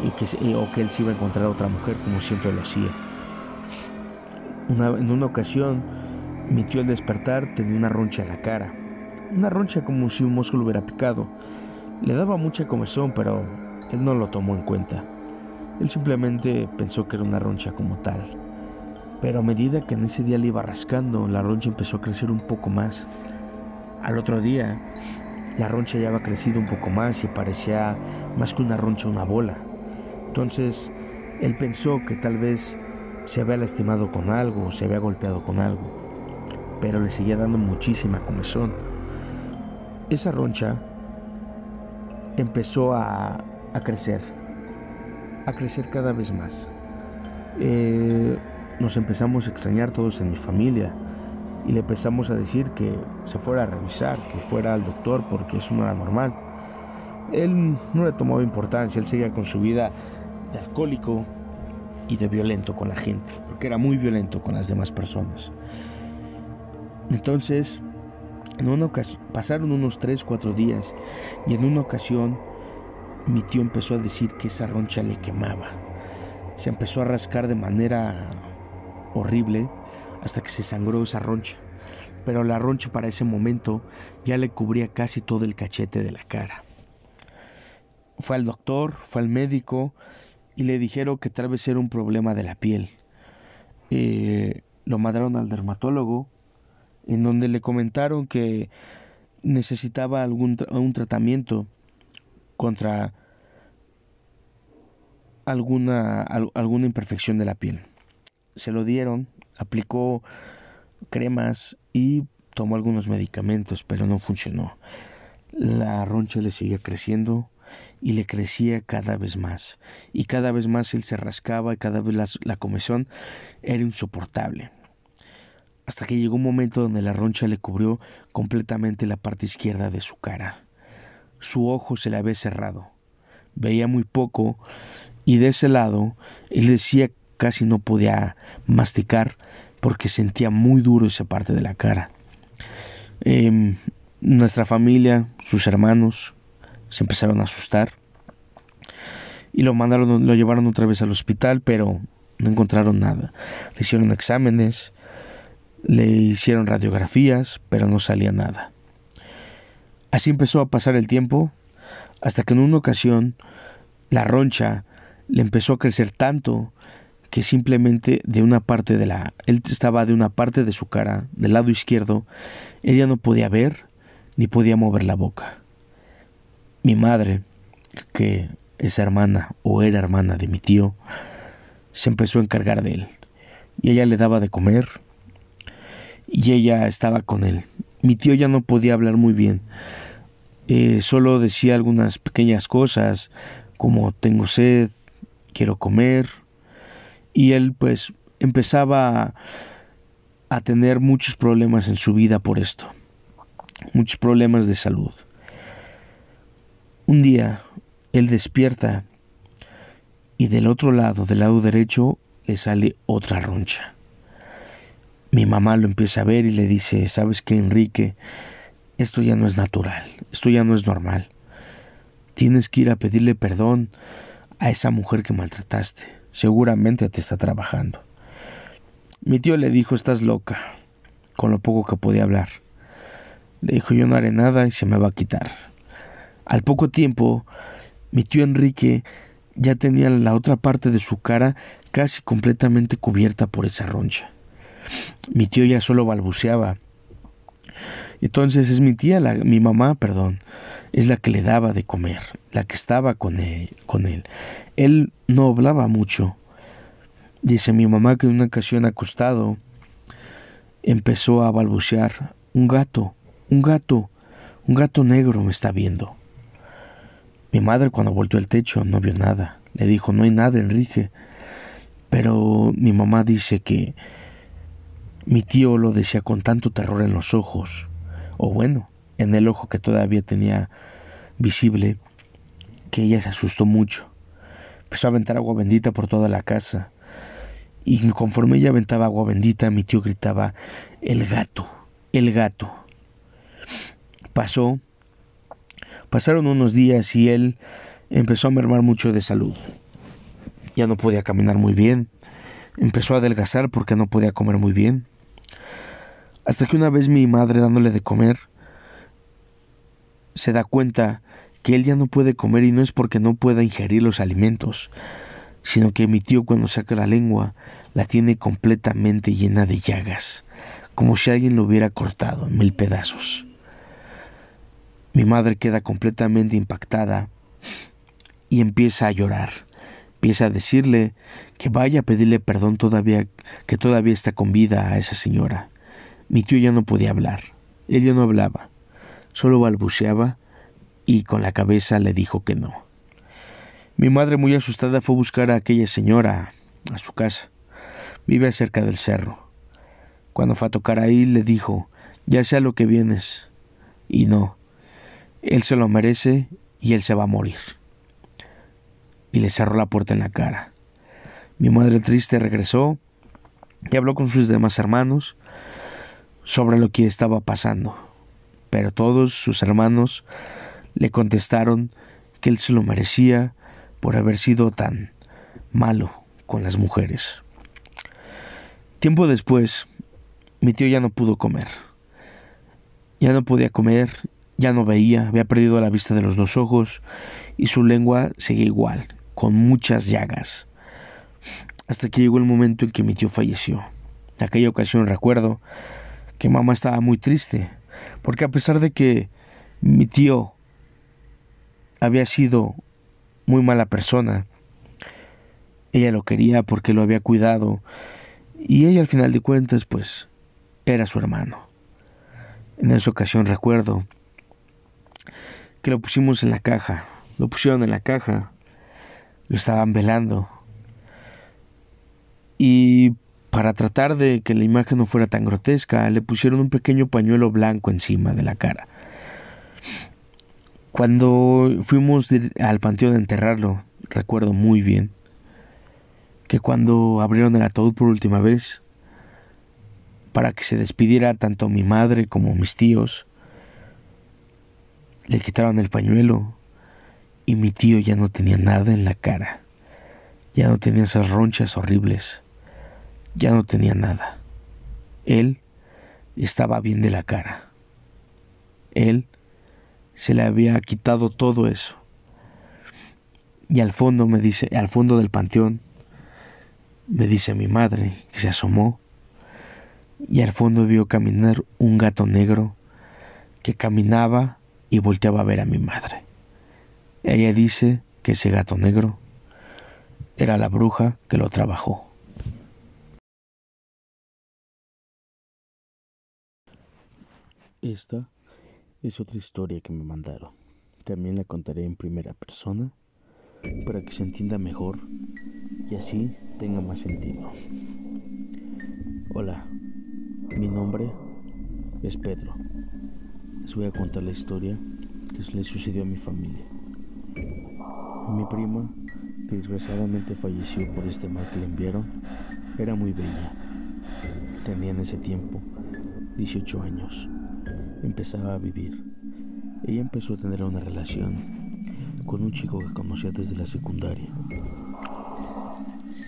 y que, o que él se iba a encontrar a otra mujer como siempre lo hacía. en una ocasión, mi tío al despertar tenía una roncha en la cara, una roncha como si un músculo hubiera picado. Le daba mucha comezón, pero él no lo tomó en cuenta. Él simplemente pensó que era una roncha como tal. Pero a medida que en ese día le iba rascando, la roncha empezó a crecer un poco más. Al otro día, la roncha ya había crecido un poco más y parecía más que una roncha, una bola. Entonces, él pensó que tal vez se había lastimado con algo se había golpeado con algo, pero le seguía dando muchísima comezón. Esa roncha empezó a crecer, a crecer cada vez más. Eh, nos empezamos a extrañar todos en mi familia. y le empezamos a decir que se fuera a revisar, que fuera al doctor porque eso no era normal. Él no le tomaba importancia, él seguía con su vida de alcohólico y de violento con la gente, porque era muy violento con las demás personas. Entonces, en una pasaron unos 3, 4 días y en una ocasión mi tío empezó a decir que esa roncha le quemaba. Se empezó a rascar de manera horrible hasta que se sangró esa roncha. Pero la roncha para ese momento ya le cubría casi todo el cachete de la cara. Fue al doctor, fue al médico y le dijeron que tal vez era un problema de la piel. Eh, lo mandaron al dermatólogo, en donde le comentaron que necesitaba algún un tratamiento contra alguna, alguna imperfección de la piel. Se lo dieron, aplicó cremas y tomó algunos medicamentos, pero no funcionó. La roncha le seguía creciendo y le crecía cada vez más, y cada vez más él se rascaba y cada vez la, la comezón era insoportable. Hasta que llegó un momento donde la roncha le cubrió completamente la parte izquierda de su cara. Su ojo se le había cerrado. Veía muy poco y de ese lado él decía casi no podía masticar porque sentía muy duro esa parte de la cara. Em, nuestra familia, sus hermanos, se empezaron a asustar y lo mandaron, lo llevaron otra vez al hospital, pero no encontraron nada. Le hicieron exámenes, le hicieron radiografías, pero no salía nada. Así empezó a pasar el tiempo, hasta que en una ocasión la roncha le empezó a crecer tanto que simplemente de una parte de la él estaba de una parte de su cara, del lado izquierdo, ella no podía ver ni podía mover la boca. Mi madre, que es hermana o era hermana de mi tío, se empezó a encargar de él. Y ella le daba de comer y ella estaba con él. Mi tío ya no podía hablar muy bien. Eh, solo decía algunas pequeñas cosas como tengo sed, quiero comer. Y él pues empezaba a tener muchos problemas en su vida por esto. Muchos problemas de salud. Un día él despierta y del otro lado, del lado derecho, le sale otra roncha. Mi mamá lo empieza a ver y le dice, ¿sabes qué, Enrique? Esto ya no es natural, esto ya no es normal. Tienes que ir a pedirle perdón a esa mujer que maltrataste. Seguramente te está trabajando. Mi tío le dijo, estás loca, con lo poco que podía hablar. Le dijo, yo no haré nada y se me va a quitar. Al poco tiempo, mi tío Enrique ya tenía la otra parte de su cara casi completamente cubierta por esa roncha. Mi tío ya solo balbuceaba. Entonces es mi tía, la, mi mamá, perdón, es la que le daba de comer, la que estaba con él, con él. Él no hablaba mucho. Dice mi mamá que en una ocasión acostado empezó a balbucear, un gato, un gato, un gato negro me está viendo. Mi madre cuando volteó al techo no vio nada. Le dijo, no hay nada, Enrique. Pero mi mamá dice que mi tío lo decía con tanto terror en los ojos, o bueno, en el ojo que todavía tenía visible, que ella se asustó mucho. Empezó a aventar agua bendita por toda la casa. Y conforme ella aventaba agua bendita, mi tío gritaba, el gato, el gato. Pasó, pasaron unos días y él empezó a mermar mucho de salud. Ya no podía caminar muy bien, empezó a adelgazar porque no podía comer muy bien. Hasta que una vez mi madre dándole de comer, se da cuenta que él ya no puede comer y no es porque no pueda ingerir los alimentos, sino que mi tío cuando saca la lengua la tiene completamente llena de llagas, como si alguien lo hubiera cortado en mil pedazos. Mi madre queda completamente impactada y empieza a llorar. Empieza a decirle que vaya a pedirle perdón todavía, que todavía está con vida a esa señora. Mi tío ya no podía hablar. Él ya no hablaba solo balbuceaba y con la cabeza le dijo que no. Mi madre, muy asustada, fue a buscar a aquella señora a su casa. Vive cerca del cerro. Cuando fue a tocar ahí, le dijo, ya sea lo que vienes. Y no, él se lo merece y él se va a morir. Y le cerró la puerta en la cara. Mi madre triste regresó y habló con sus demás hermanos sobre lo que estaba pasando. Pero todos sus hermanos le contestaron que él se lo merecía por haber sido tan malo con las mujeres. Tiempo después, mi tío ya no pudo comer. Ya no podía comer, ya no veía, había perdido la vista de los dos ojos y su lengua seguía igual, con muchas llagas. Hasta que llegó el momento en que mi tío falleció. En aquella ocasión recuerdo que mamá estaba muy triste, porque a pesar de que mi tío había sido muy mala persona, ella lo quería porque lo había cuidado y ella al final de cuentas pues era su hermano. En esa ocasión recuerdo que lo pusimos en la caja, lo pusieron en la caja, lo estaban velando y para tratar de que la imagen no fuera tan grotesca, le pusieron un pequeño pañuelo blanco encima de la cara. Cuando fuimos al panteón a enterrarlo, recuerdo muy bien que cuando abrieron el ataúd por última vez, para que se despidiera tanto mi madre como mis tíos, le quitaron el pañuelo y mi tío ya no tenía nada en la cara, ya no tenía esas ronchas horribles ya no tenía nada. Él estaba bien de la cara. Él se le había quitado todo eso. Y al fondo me dice, al fondo del panteón, me dice mi madre que se asomó y al fondo vio caminar un gato negro que caminaba y volteaba a ver a mi madre. Ella dice que ese gato negro era la bruja que lo trabajó. Esta es otra historia que me mandaron. También la contaré en primera persona para que se entienda mejor y así tenga más sentido. Hola, mi nombre es Pedro. Les voy a contar la historia que le sucedió a mi familia. Mi prima, que desgraciadamente falleció por este mal que le enviaron, era muy bella. Tenía en ese tiempo 18 años empezaba a vivir. Ella empezó a tener una relación con un chico que conocía desde la secundaria.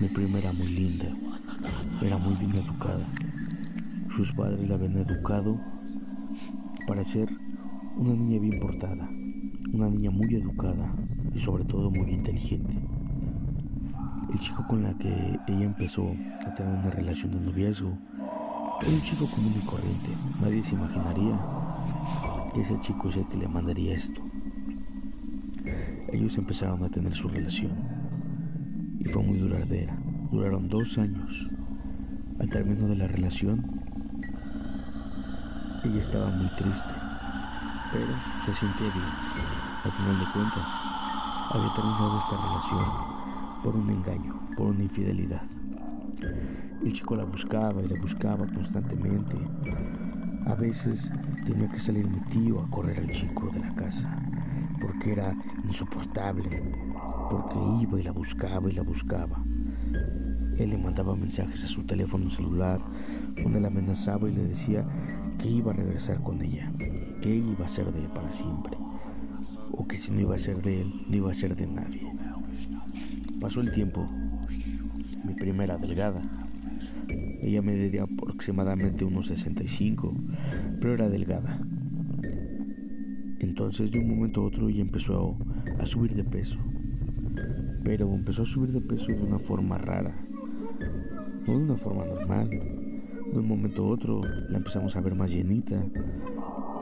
Mi prima era muy linda, era muy bien educada. Sus padres la habían educado para ser una niña bien portada, una niña muy educada y sobre todo muy inteligente. El chico con la que ella empezó a tener una relación de noviazgo era un chico común y corriente. Nadie se imaginaría ese chico es el que le mandaría esto. Ellos empezaron a tener su relación y fue muy duradera. Duraron dos años. Al término de la relación, ella estaba muy triste, pero se sentía bien. Al final de cuentas, había terminado esta relación por un engaño, por una infidelidad. El chico la buscaba y la buscaba constantemente. A veces tenía que salir mi tío a correr al chico de la casa, porque era insoportable, porque iba y la buscaba y la buscaba. Él le mandaba mensajes a su teléfono celular, donde la amenazaba y le decía que iba a regresar con ella, que ella iba a ser de él para siempre, si no iba a ser de él, no iba a ser de nadie. Pasó el tiempo, mi primera delgada, ella mediría aproximadamente unos 65, pero era delgada. Entonces de un momento a otro ella empezó a, subir de peso. Pero empezó a subir de peso de una forma rara. No de una forma normal. De un momento a otro la empezamos a ver más llenita.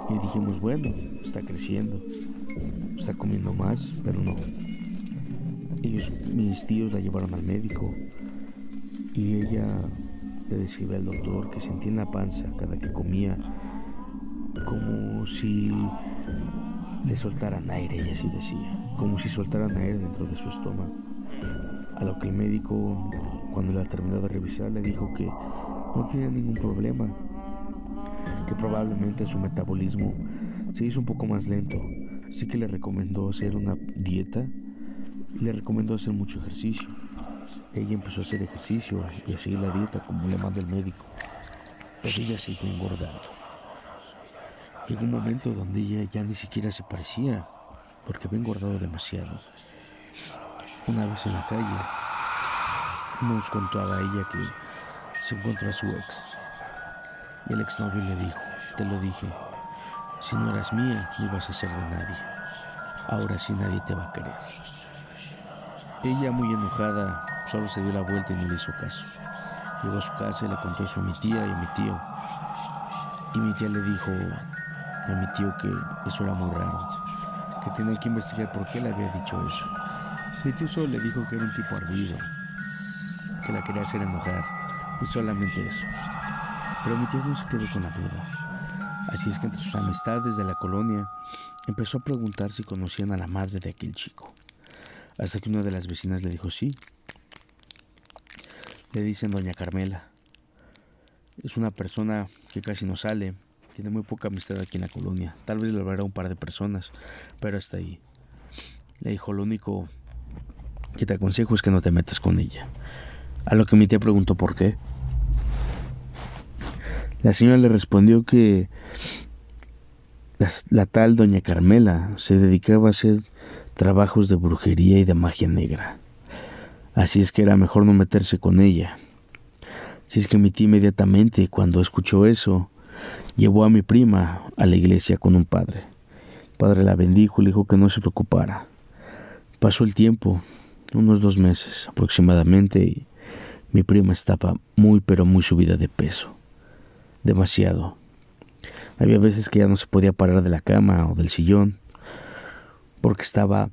Y dijimos, bueno, está creciendo. Está comiendo más, pero no. Ellos, mis tíos la llevaron al médico. Y ella le decía al doctor que sentía en la panza cada que comía como si le soltaran aire, y así decía, como si soltaran aire dentro de su estómago. A lo que el médico, cuando la terminó de revisar, le dijo que no tenía ningún problema, que probablemente su metabolismo se hizo un poco más lento, así que le recomendó hacer una dieta le recomendó hacer mucho ejercicio. Ella empezó a hacer ejercicio y a seguir la dieta como le mandó el médico, pero ella siguió engordando. Llegó un momento donde ella ya ni siquiera se parecía, porque había engordado demasiado. Una vez en la calle, nos contaba ella que se encontró a su ex. Y el exnovio le dijo, te lo dije, si no eras mía, no ibas a ser de nadie. Ahora sí nadie te va a querer. Ella, muy enojada, solo se dio la vuelta y no le hizo caso. Llegó a su casa y le contó eso a mi tía y a mi tío. Y mi tía le dijo a mi tío que eso era muy raro, que tenía que investigar por qué le había dicho eso. Mi tío solo le dijo que era un tipo ardido, que la quería hacer enojar, y solamente eso. Pero mi tío no se quedó con la duda. Así es que entre sus amistades de la colonia empezó a preguntar si conocían a la madre de aquel chico. Hasta que una de las vecinas le dijo sí. Le dicen doña Carmela. Es una persona que casi no sale, tiene muy poca amistad aquí en la colonia. Tal vez le verá un par de personas, pero hasta ahí. Le dijo, lo único que te aconsejo es que no te metas con ella. A lo que mi tía preguntó por qué. La señora le respondió que la, tal doña Carmela se dedicaba a hacer trabajos de brujería y de magia negra. Así es que era mejor no meterse con ella. Así es que mi tía inmediatamente, cuando escuchó eso, llevó a mi prima a la iglesia con un padre. El padre la bendijo y le dijo que no se preocupara. Pasó el tiempo, unos dos meses aproximadamente, y mi prima estaba muy pero muy subida de peso. Demasiado. Había veces que ya no se podía parar de la cama o del sillón porque estaba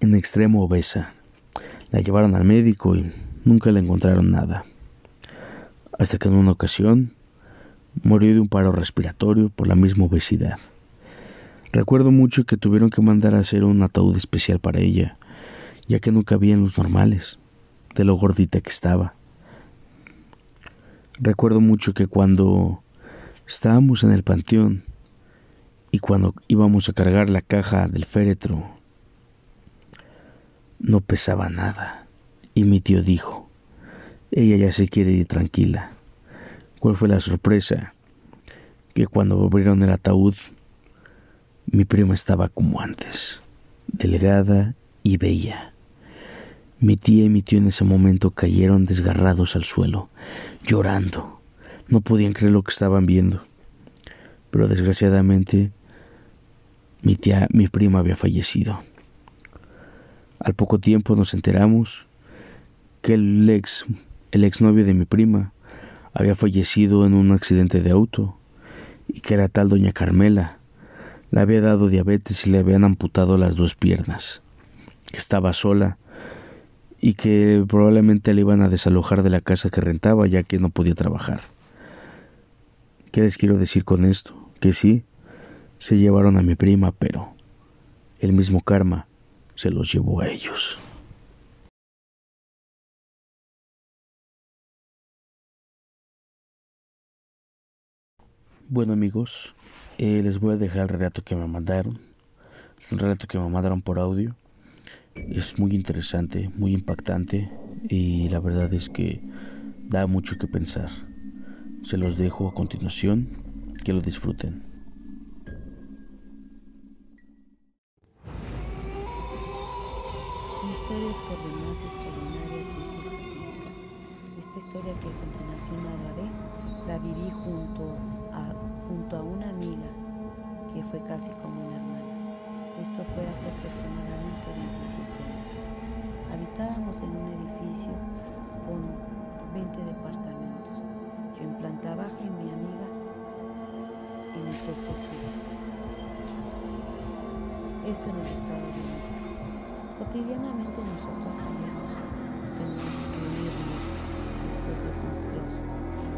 en extremo obesa. La llevaron al médico y nunca le encontraron nada. Hasta que en una ocasión Murió de un paro respiratorio por la misma obesidad. Recuerdo mucho que tuvieron que mandar a hacer un ataúd especial para ella, ya que no cabían los normales, de lo gordita que estaba. Recuerdo mucho que cuando estábamos en el panteón y cuando íbamos a cargar la caja del féretro, no pesaba nada. Y mi tío dijo, ella ya se quiere ir tranquila. ¿Cuál fue la sorpresa? Que cuando abrieron el ataúd, mi prima estaba como antes, delgada y bella. Mi tía y mi tío en ese momento cayeron desgarrados al suelo, llorando. No podían creer lo que estaban viendo. Pero desgraciadamente mi tía, mi prima había fallecido. Al poco tiempo nos enteramos que el ex, el exnovio de mi prima, había fallecido en un accidente de auto y que era tal doña Carmela. Le había dado diabetes y le habían amputado las dos piernas, estaba sola y que probablemente le iban a desalojar de la casa que rentaba ya que no podía trabajar. ¿Qué les quiero decir con esto? Que sí, se llevaron a mi prima, pero el mismo karma se los llevó a ellos. Bueno amigos, eh, les voy a dejar el relato que me mandaron. Es un relato que me mandaron por audio. Es muy interesante, muy impactante y la verdad es que da mucho que pensar. Se los dejo a continuación, que lo disfruten. Mi historia es por demás extraordinaria, y fatídica. Esta historia que a continuación hablaré la viví junto junto a una amiga que fue casi como una. Esto fue hace aproximadamente 27 años. Habitábamos en un edificio con 20 departamentos. Yo en planta baja y mi amiga en el tercer piso. Esto en el estado de México. Cotidianamente nosotros salíamos, teníamos que reunirnos después de nuestros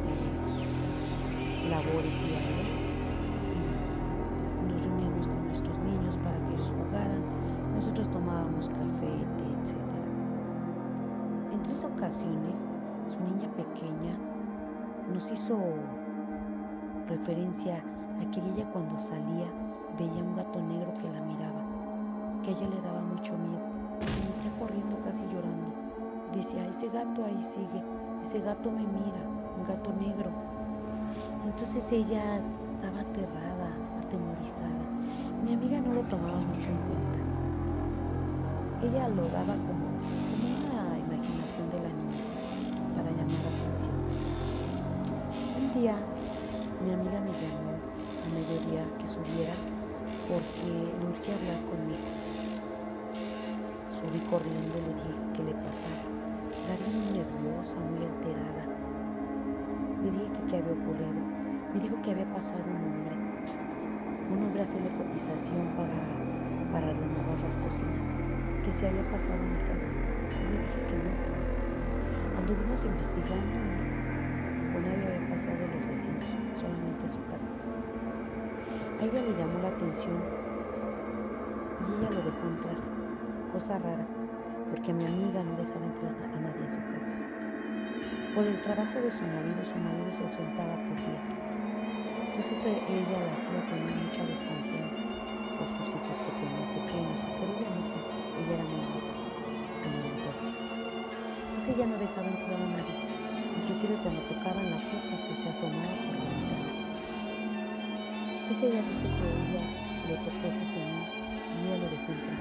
eh, labores diarias referencia a que ella cuando salía veía un gato negro que la miraba, que ella le daba mucho miedo. Se metía corriendo casi llorando. Decía, ese gato ahí sigue, ese gato me mira, un gato negro. Entonces ella estaba aterrada, atemorizada. Mi amiga no lo tomaba mucho en cuenta. Ella lo daba como una imaginación de la niña para llamar la atención. Un día mi amiga me llamó a mediodía que subiera porque le urgía hablar conmigo. Subí corriendo y le dije qué le pasaba. Vi muy nerviosa, muy alterada. Le dije que qué había ocurrido. Me dijo que había pasado un hombre. Un hombre a hacerle cotización para, para renovar las cocinas. Que se había pasado en mi casa. Le dije que no. Anduvimos investigando. Con nadie de los vecinos, solamente su casa. A ella le llamó la atención y ella lo dejó entrar. Cosa rara, porque mi amiga no dejaba entrar a nadie a su casa. Por el trabajo de su marido, su marido se ausentaba por días. Entonces ella la hacía tener mucha desconfianza por sus hijos que tenía pequeños y por ella misma. Ella era muy un perro. Entonces ella no dejaba entrar a nadie. Cuando tocaban la puerta hasta se asomaba por la ventana. Ese día dice que ella le tocó ese señor y ella lo dejó entrar.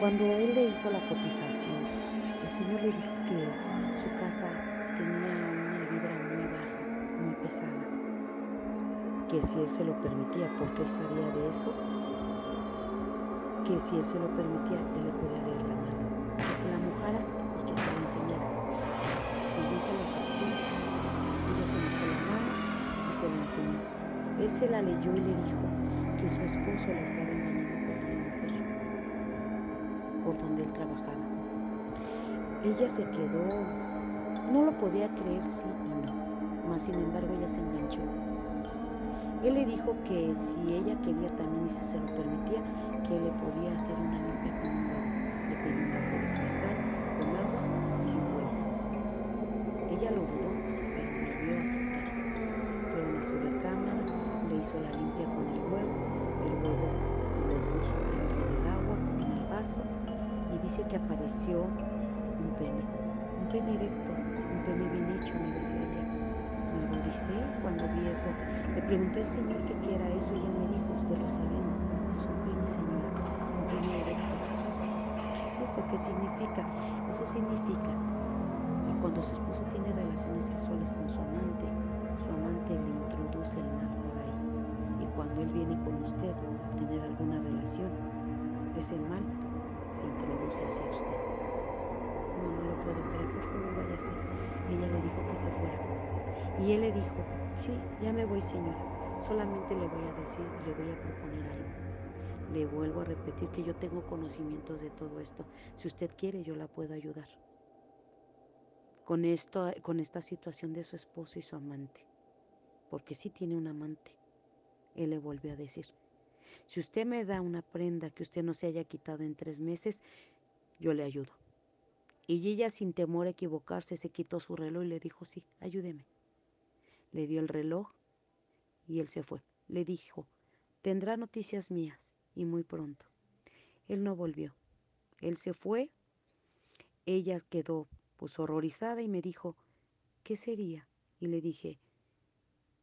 Cuando él le hizo la cotización, el señor le dijo que su casa tenía una vibra muy baja, muy pesada, que si él se lo permitía, porque él sabía de eso, que si él se lo permitía, él le podía se la leyó y le dijo que su esposo la estaba engañando con una mujer por donde él trabajaba. Ella se quedó, no lo podía creer sí y no, mas sin embargo ella se enganchó. Él le dijo que si ella quería también y si se lo permitía, que le podía hacer una limpia con un huevo. Le pidió un vaso de cristal con agua y un huevo. Ella lo dudó, pero volvió a aceptar. Fueron a su recámara, hizo la limpia con el huevo, el huevo lo puso dentro del agua con el vaso y dice que apareció un pene, un pene erecto, un pene bien hecho, me decía ella. Me horroricé cuando vi eso. Le pregunté al Señor qué era eso y él me dijo, usted lo está viendo, es un pene, señora, un pene erecto. ¿Qué es eso? ¿Qué significa? Eso significa que cuando su esposo tiene relaciones sexuales con su amante, su amante le introduce el mal él viene con usted a tener alguna relación, ese mal se introduce hacia usted. No, no lo puedo creer, por favor váyase. Ella le dijo que se fuera. Y él le dijo, sí, ya me voy señora, solamente le voy a decir y le voy a proponer algo. Le vuelvo a repetir que yo tengo conocimientos de todo esto. Si usted quiere, yo la puedo ayudar. Con, esto, con esta situación de su esposo y su amante. Porque sí tiene un amante. Él le volvió a decir, si usted me da una prenda que usted no se haya quitado en tres meses, yo le ayudo. Y ella sin temor a equivocarse se quitó su reloj y le dijo, sí, ayúdeme. Le dio el reloj y él se fue. Le dijo, tendrá noticias mías y muy pronto. Él no volvió. Él se fue. Ella quedó pues horrorizada y me dijo, ¿qué sería? Y le dije,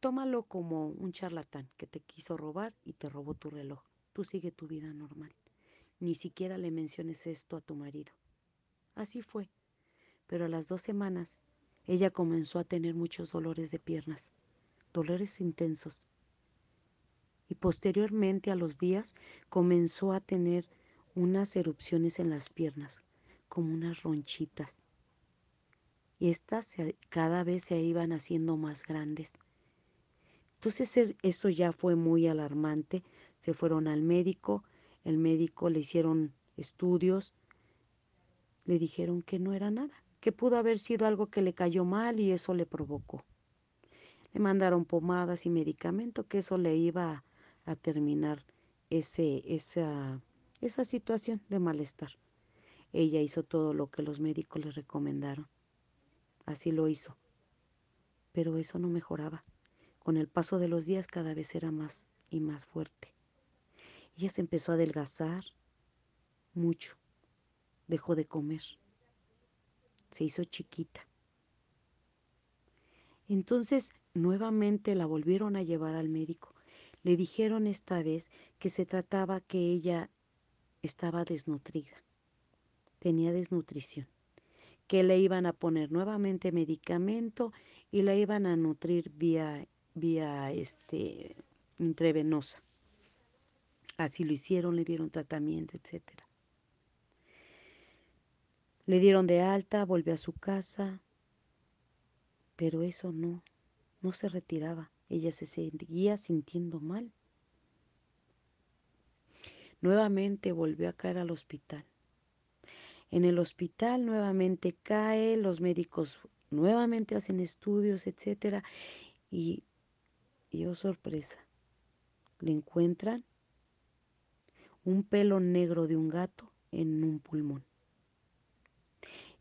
tómalo como un charlatán que te quiso robar y te robó tu reloj. Tú sigue tu vida normal. Ni siquiera le menciones esto a tu marido. Así fue. Pero a las dos semanas ella comenzó a tener muchos dolores de piernas, dolores intensos. Y posteriormente a los días comenzó a tener unas erupciones en las piernas, como unas ronchitas. Y estas cada vez se iban haciendo más grandes. Entonces eso ya fue muy alarmante. Se fueron al médico, el médico le hicieron estudios, le dijeron que no era nada, que pudo haber sido algo que le cayó mal y eso le provocó. Le mandaron pomadas y medicamento que eso le iba a, terminar esa, esa situación de malestar. Ella hizo todo lo que los médicos le recomendaron. Así lo hizo. pero eso no mejoraba. Con el paso de los días cada vez era más y más fuerte. Ella se empezó a adelgazar mucho, dejó de comer, se hizo chiquita. Entonces nuevamente la volvieron a llevar al médico. Le dijeron esta vez que se trataba que ella estaba desnutrida, tenía desnutrición, que le iban a poner nuevamente medicamento y la iban a nutrir vía, vía este, intravenosa. Así lo hicieron, le dieron tratamiento, etc. Le dieron de alta, volvió a su casa, pero eso no, no se retiraba. Ella se seguía sintiendo mal. Nuevamente volvió a caer al hospital. En el hospital nuevamente cae, los médicos nuevamente hacen estudios, etcétera, y, y oh sorpresa, le encuentran un pelo negro de un gato en un pulmón.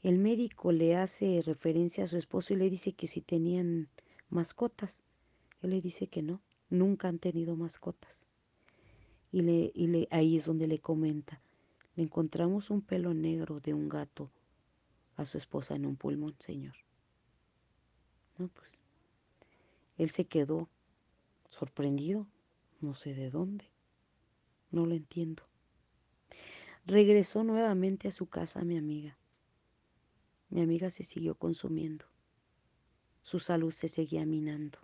El médico le hace referencia a su esposo y le dice que si tenían mascotas. Él le dice que no, nunca han tenido mascotas. Y, le, y le, ahí es donde le comenta, le encontramos un pelo negro de un gato a su esposa en un pulmón, señor. No, pues él se quedó sorprendido, no sé de dónde. No lo entiendo. Regresó nuevamente a su casa mi amiga. Mi amiga se siguió consumiendo. Su salud se seguía minando.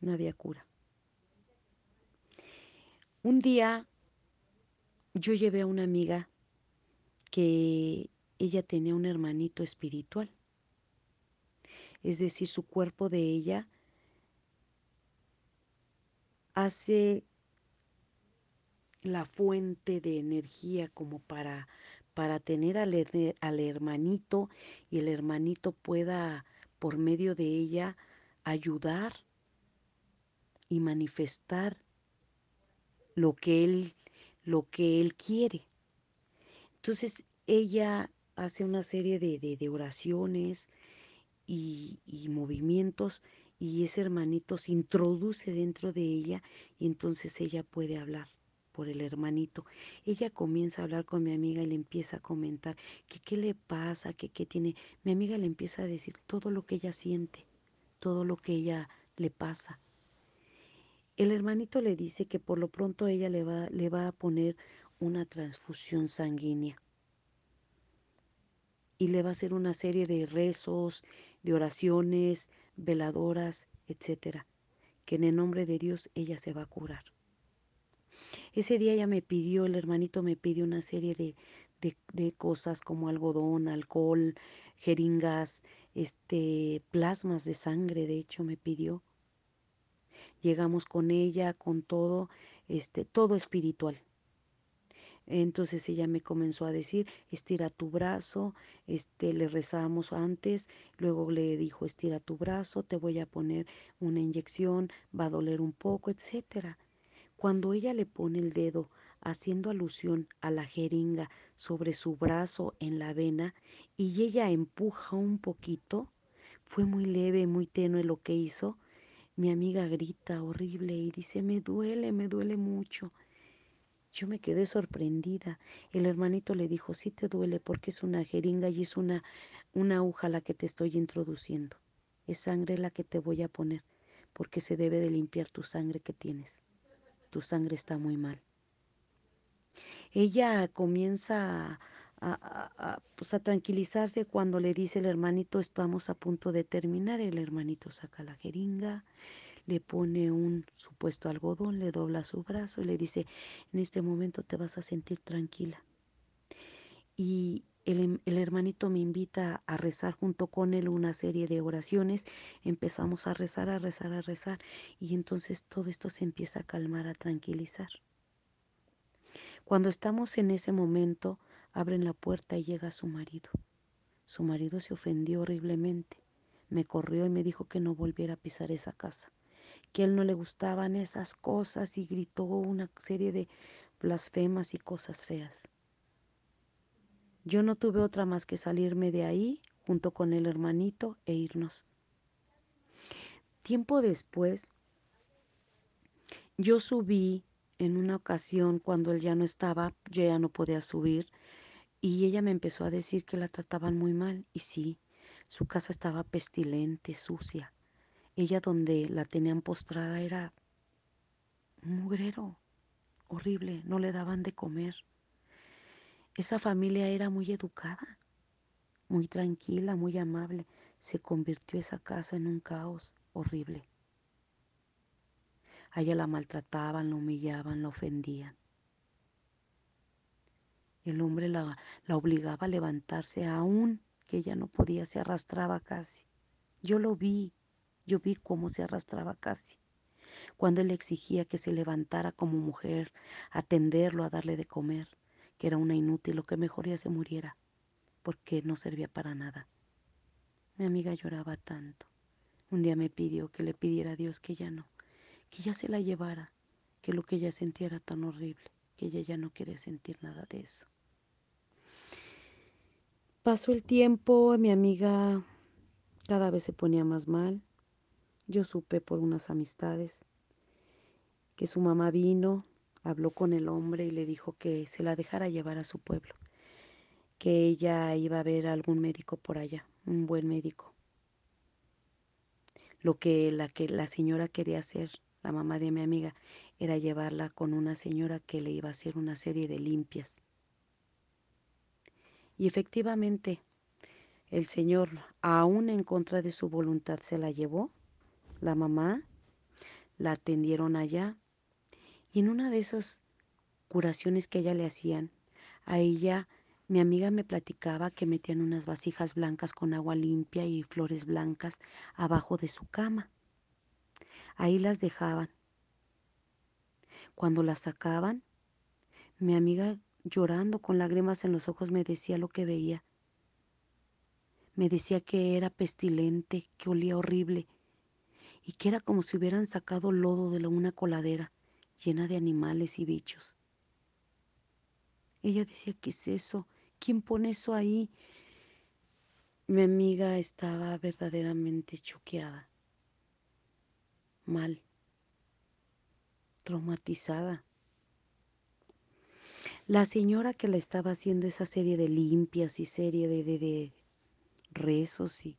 No había cura. Un día yo llevé a una amiga que ella tenía un hermanito espiritual. Es decir, su cuerpo de ella hace la fuente de energía como para, para tener al, hermanito y el hermanito pueda por medio de ella ayudar y manifestar lo que él lo que él quiere. Entonces ella hace una serie de, de, oraciones y, y, movimientos y ese hermanito se introduce dentro de ella y entonces ella puede hablar por el hermanito. Ella comienza a hablar con mi amiga y le empieza a comentar que qué le pasa, que qué tiene. Mi amiga le empieza a decir todo lo que ella siente, todo lo que ella le pasa. El hermanito le dice que por lo pronto ella le va, le va a poner una transfusión sanguínea y le va a hacer una serie de rezos, de oraciones, veladoras, etcétera, que en el nombre de Dios ella se va a curar. Ese día ella me pidió, el hermanito me pidió una serie de, de, de cosas como algodón, alcohol, jeringas, este, plasmas de sangre, de hecho me pidió. Llegamos con ella, con todo, este, todo espiritual. Entonces ella me comenzó a decir, estira tu brazo, este, le rezamos antes, luego le dijo, estira tu brazo, te voy a poner una inyección, va a doler un poco, etcétera. Cuando ella le pone el dedo haciendo alusión a la jeringa sobre su brazo en la vena y ella empuja un poquito, fue muy leve, muy tenue lo que hizo. Mi amiga grita horrible y dice, me duele, me duele mucho. Yo me quedé sorprendida. El hermanito le dijo, sí te duele porque es una jeringa y es una, una aguja la que te estoy introduciendo. Es sangre la que te voy a poner porque se debe de limpiar tu sangre que tienes tu sangre está muy mal. Ella comienza a, a, a, pues a, tranquilizarse cuando le dice el hermanito estamos a punto de terminar. El hermanito saca la jeringa, le pone un supuesto algodón, le dobla su brazo y le dice en este momento te vas a sentir tranquila. Y el, el, hermanito me invita a rezar junto con él una serie de oraciones. Empezamos a rezar, a rezar, a rezar. Y entonces todo esto se empieza a calmar, a tranquilizar. Cuando estamos en ese momento, abren la puerta y llega su marido. Su marido se ofendió horriblemente. Me corrió y me dijo que no volviera a pisar esa casa, que él no le gustaban esas cosas y gritó una serie de blasfemas y cosas feas. Yo no tuve otra más que salirme de ahí junto con el hermanito e irnos Tiempo después, yo subí en una ocasión cuando él ya no estaba, yo ya no podía subir y ella me empezó a decir que la trataban muy mal y sí, su casa estaba pestilente, sucia. Ella donde la tenían postrada era un mugrero horrible, no le daban de comer. Esa familia era muy educada, muy tranquila, muy amable. Se convirtió esa casa en un caos horrible. A ella la maltrataban, la humillaban, la ofendían. El hombre la, la obligaba a levantarse aún que ella no podía, se arrastraba casi. Yo lo vi, yo vi cómo se arrastraba casi. Cuando él exigía que se levantara como mujer, atenderlo, a darle de comer, que era una inútil, lo que mejor ya se muriera, porque no servía para nada. Mi amiga lloraba tanto. Un día me pidió que le pidiera a Dios que ya no, que ya se la llevara, que lo que ella sentía era tan horrible, que ella ya no quería sentir nada de eso. Pasó el tiempo, mi amiga cada vez se ponía más mal. Yo supe por unas amistades que su mamá vino, habló con el hombre y le dijo que se la dejara llevar a su pueblo, que ella iba a ver a algún médico por allá, un buen médico. Lo que la, que la señora quería hacer, la mamá de mi amiga, era llevarla con una señora que le iba a hacer una serie de limpias. Y efectivamente, el Señor, aún en contra de su voluntad, se la llevó. La mamá la atendieron allá. Y en una de esas curaciones que ella le hacían, a ella, mi amiga me platicaba que metían unas vasijas blancas con agua limpia y flores blancas abajo de su cama. Ahí las dejaban. Cuando las sacaban, mi amiga llorando con lágrimas en los ojos me decía lo que veía. Me decía que era pestilente, que olía horrible y que era como si hubieran sacado lodo de una coladera llena de animales y bichos. Ella decía, ¿qué es eso? ¿Quién pone eso ahí? Mi amiga estaba verdaderamente choqueada, mal, traumatizada. La señora que le estaba haciendo esa serie de limpias y serie de, de, de rezos y,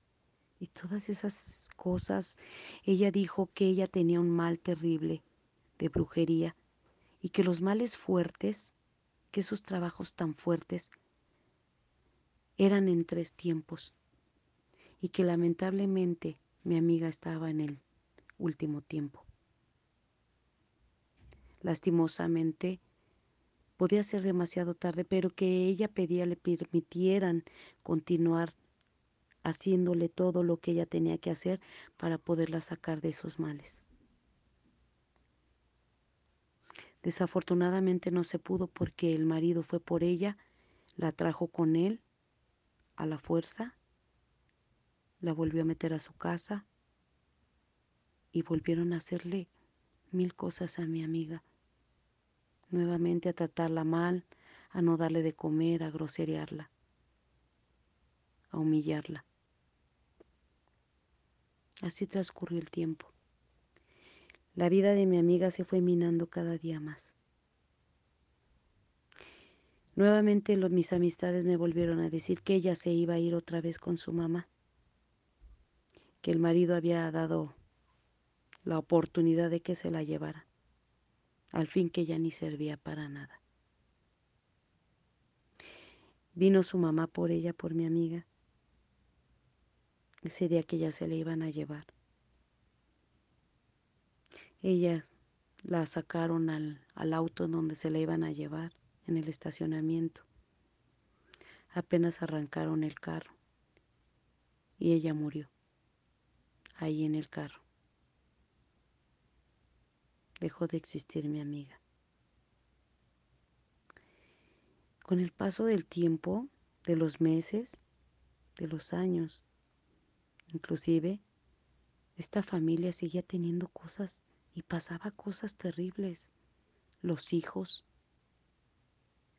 y todas esas cosas, ella dijo que ella tenía un mal terrible de brujería y que los males fuertes, que esos trabajos tan fuertes, eran en tres tiempos y que lamentablemente mi amiga estaba en el último tiempo. Lastimosamente, Podía ser demasiado tarde, pero que ella pedía le permitieran continuar haciéndole todo lo que ella tenía que hacer para poderla sacar de esos males. Desafortunadamente no se pudo porque el marido fue por ella, la trajo con él a la fuerza, la volvió a meter a su casa y volvieron a hacerle mil cosas a mi amiga nuevamente a tratarla mal, a no darle de comer, a groserearla, a humillarla. Así transcurrió el tiempo. La vida de mi amiga se fue minando cada día más. Nuevamente los, mis amistades me volvieron a decir que ella se iba a ir otra vez con su mamá, que el marido había dado la oportunidad de que se la llevara al fin que ya ni servía para nada. Vino su mamá por ella, por mi amiga, ese día que ya se le iban a llevar. Ella la sacaron al, al auto donde se la iban a llevar, en el estacionamiento. Apenas arrancaron el carro y ella murió ahí en el carro dejó de existir mi amiga. Con el paso del tiempo, de los meses, de los años, inclusive, esta familia seguía teniendo cosas y pasaba cosas terribles. Los hijos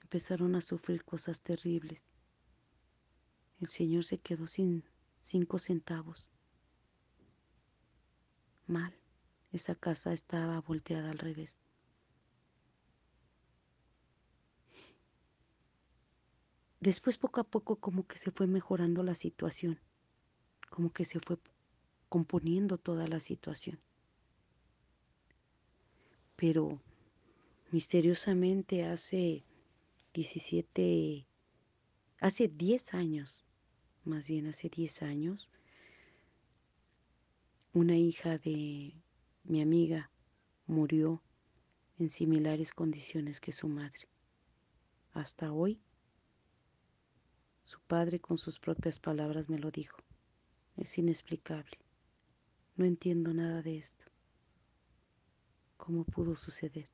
empezaron a sufrir cosas terribles. El Señor se quedó sin cinco centavos. mal. Esa casa estaba volteada al revés. Después poco a poco como que se fue mejorando la situación, como que se fue componiendo toda la situación. Pero misteriosamente hace 17, hace 10 años, más bien hace 10 años, una hija de mi amiga murió en similares condiciones que su madre. Hasta hoy su padre con sus propias palabras me lo dijo. Es inexplicable. No entiendo nada de esto. ¿Cómo pudo suceder?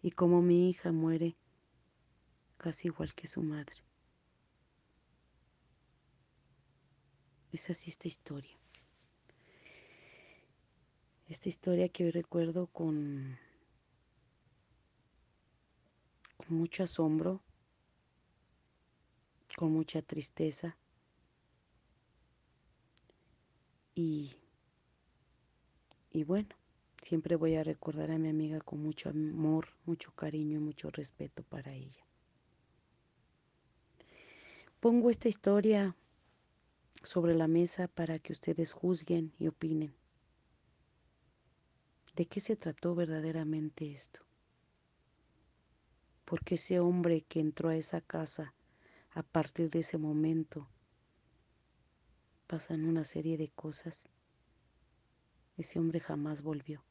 Y cómo mi hija muere casi igual que su madre. Es así esta historia. Esta historia que hoy recuerdo con, con mucho asombro, con mucha tristeza y, y bueno, siempre voy a recordar a mi amiga con mucho amor, mucho cariño y mucho respeto para ella. Pongo esta historia sobre la mesa para que ustedes juzguen y opinen. ¿De qué se trató verdaderamente esto? Porque ese hombre que entró a esa casa a partir de ese momento pasan una serie de cosas. Ese hombre jamás volvió.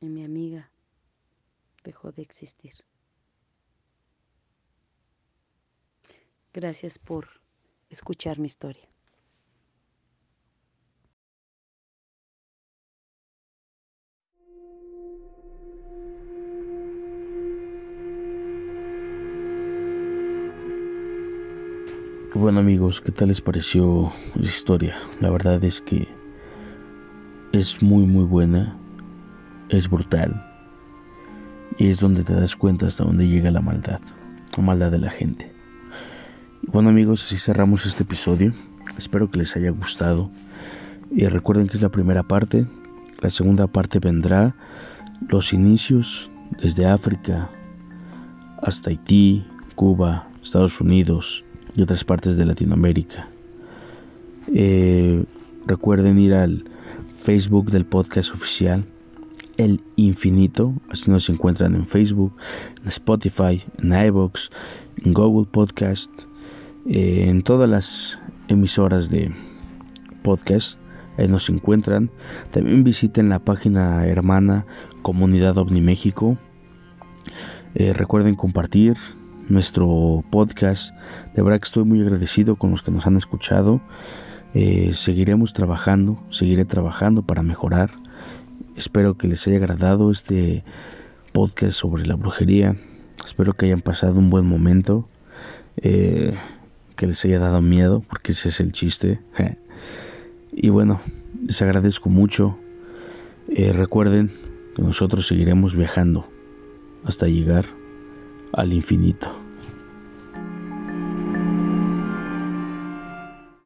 Y mi amiga dejó de existir. Gracias por escuchar mi historia. Bueno amigos, ¿qué tal les pareció la historia? La verdad es que es muy muy buena, es brutal y es donde te das cuenta hasta dónde llega la maldad, la maldad de la gente. Bueno amigos, así cerramos este episodio. Espero que les haya gustado. Y recuerden que es la primera parte. La segunda parte vendrá los inicios desde África hasta Haití, Cuba, Estados Unidos, otras partes de Latinoamérica. Eh, recuerden ir al Facebook del podcast oficial El Infinito, así nos encuentran en Facebook, en Spotify, en iBox, en Google Podcast, eh, en todas las emisoras de podcast. Ahí nos encuentran. También visiten la página hermana Comunidad OVNI México. Eh, recuerden compartir, nuestro podcast. De verdad que estoy muy agradecido con los que nos han escuchado. Eh, seguiremos trabajando, seguiré trabajando para mejorar. Espero que les haya agradado este podcast sobre la brujería. Espero que hayan pasado un buen momento. Eh, que les haya dado miedo, porque ese es el chiste. y bueno, les agradezco mucho. Eh, recuerden que nosotros seguiremos viajando hasta llegar al infinito.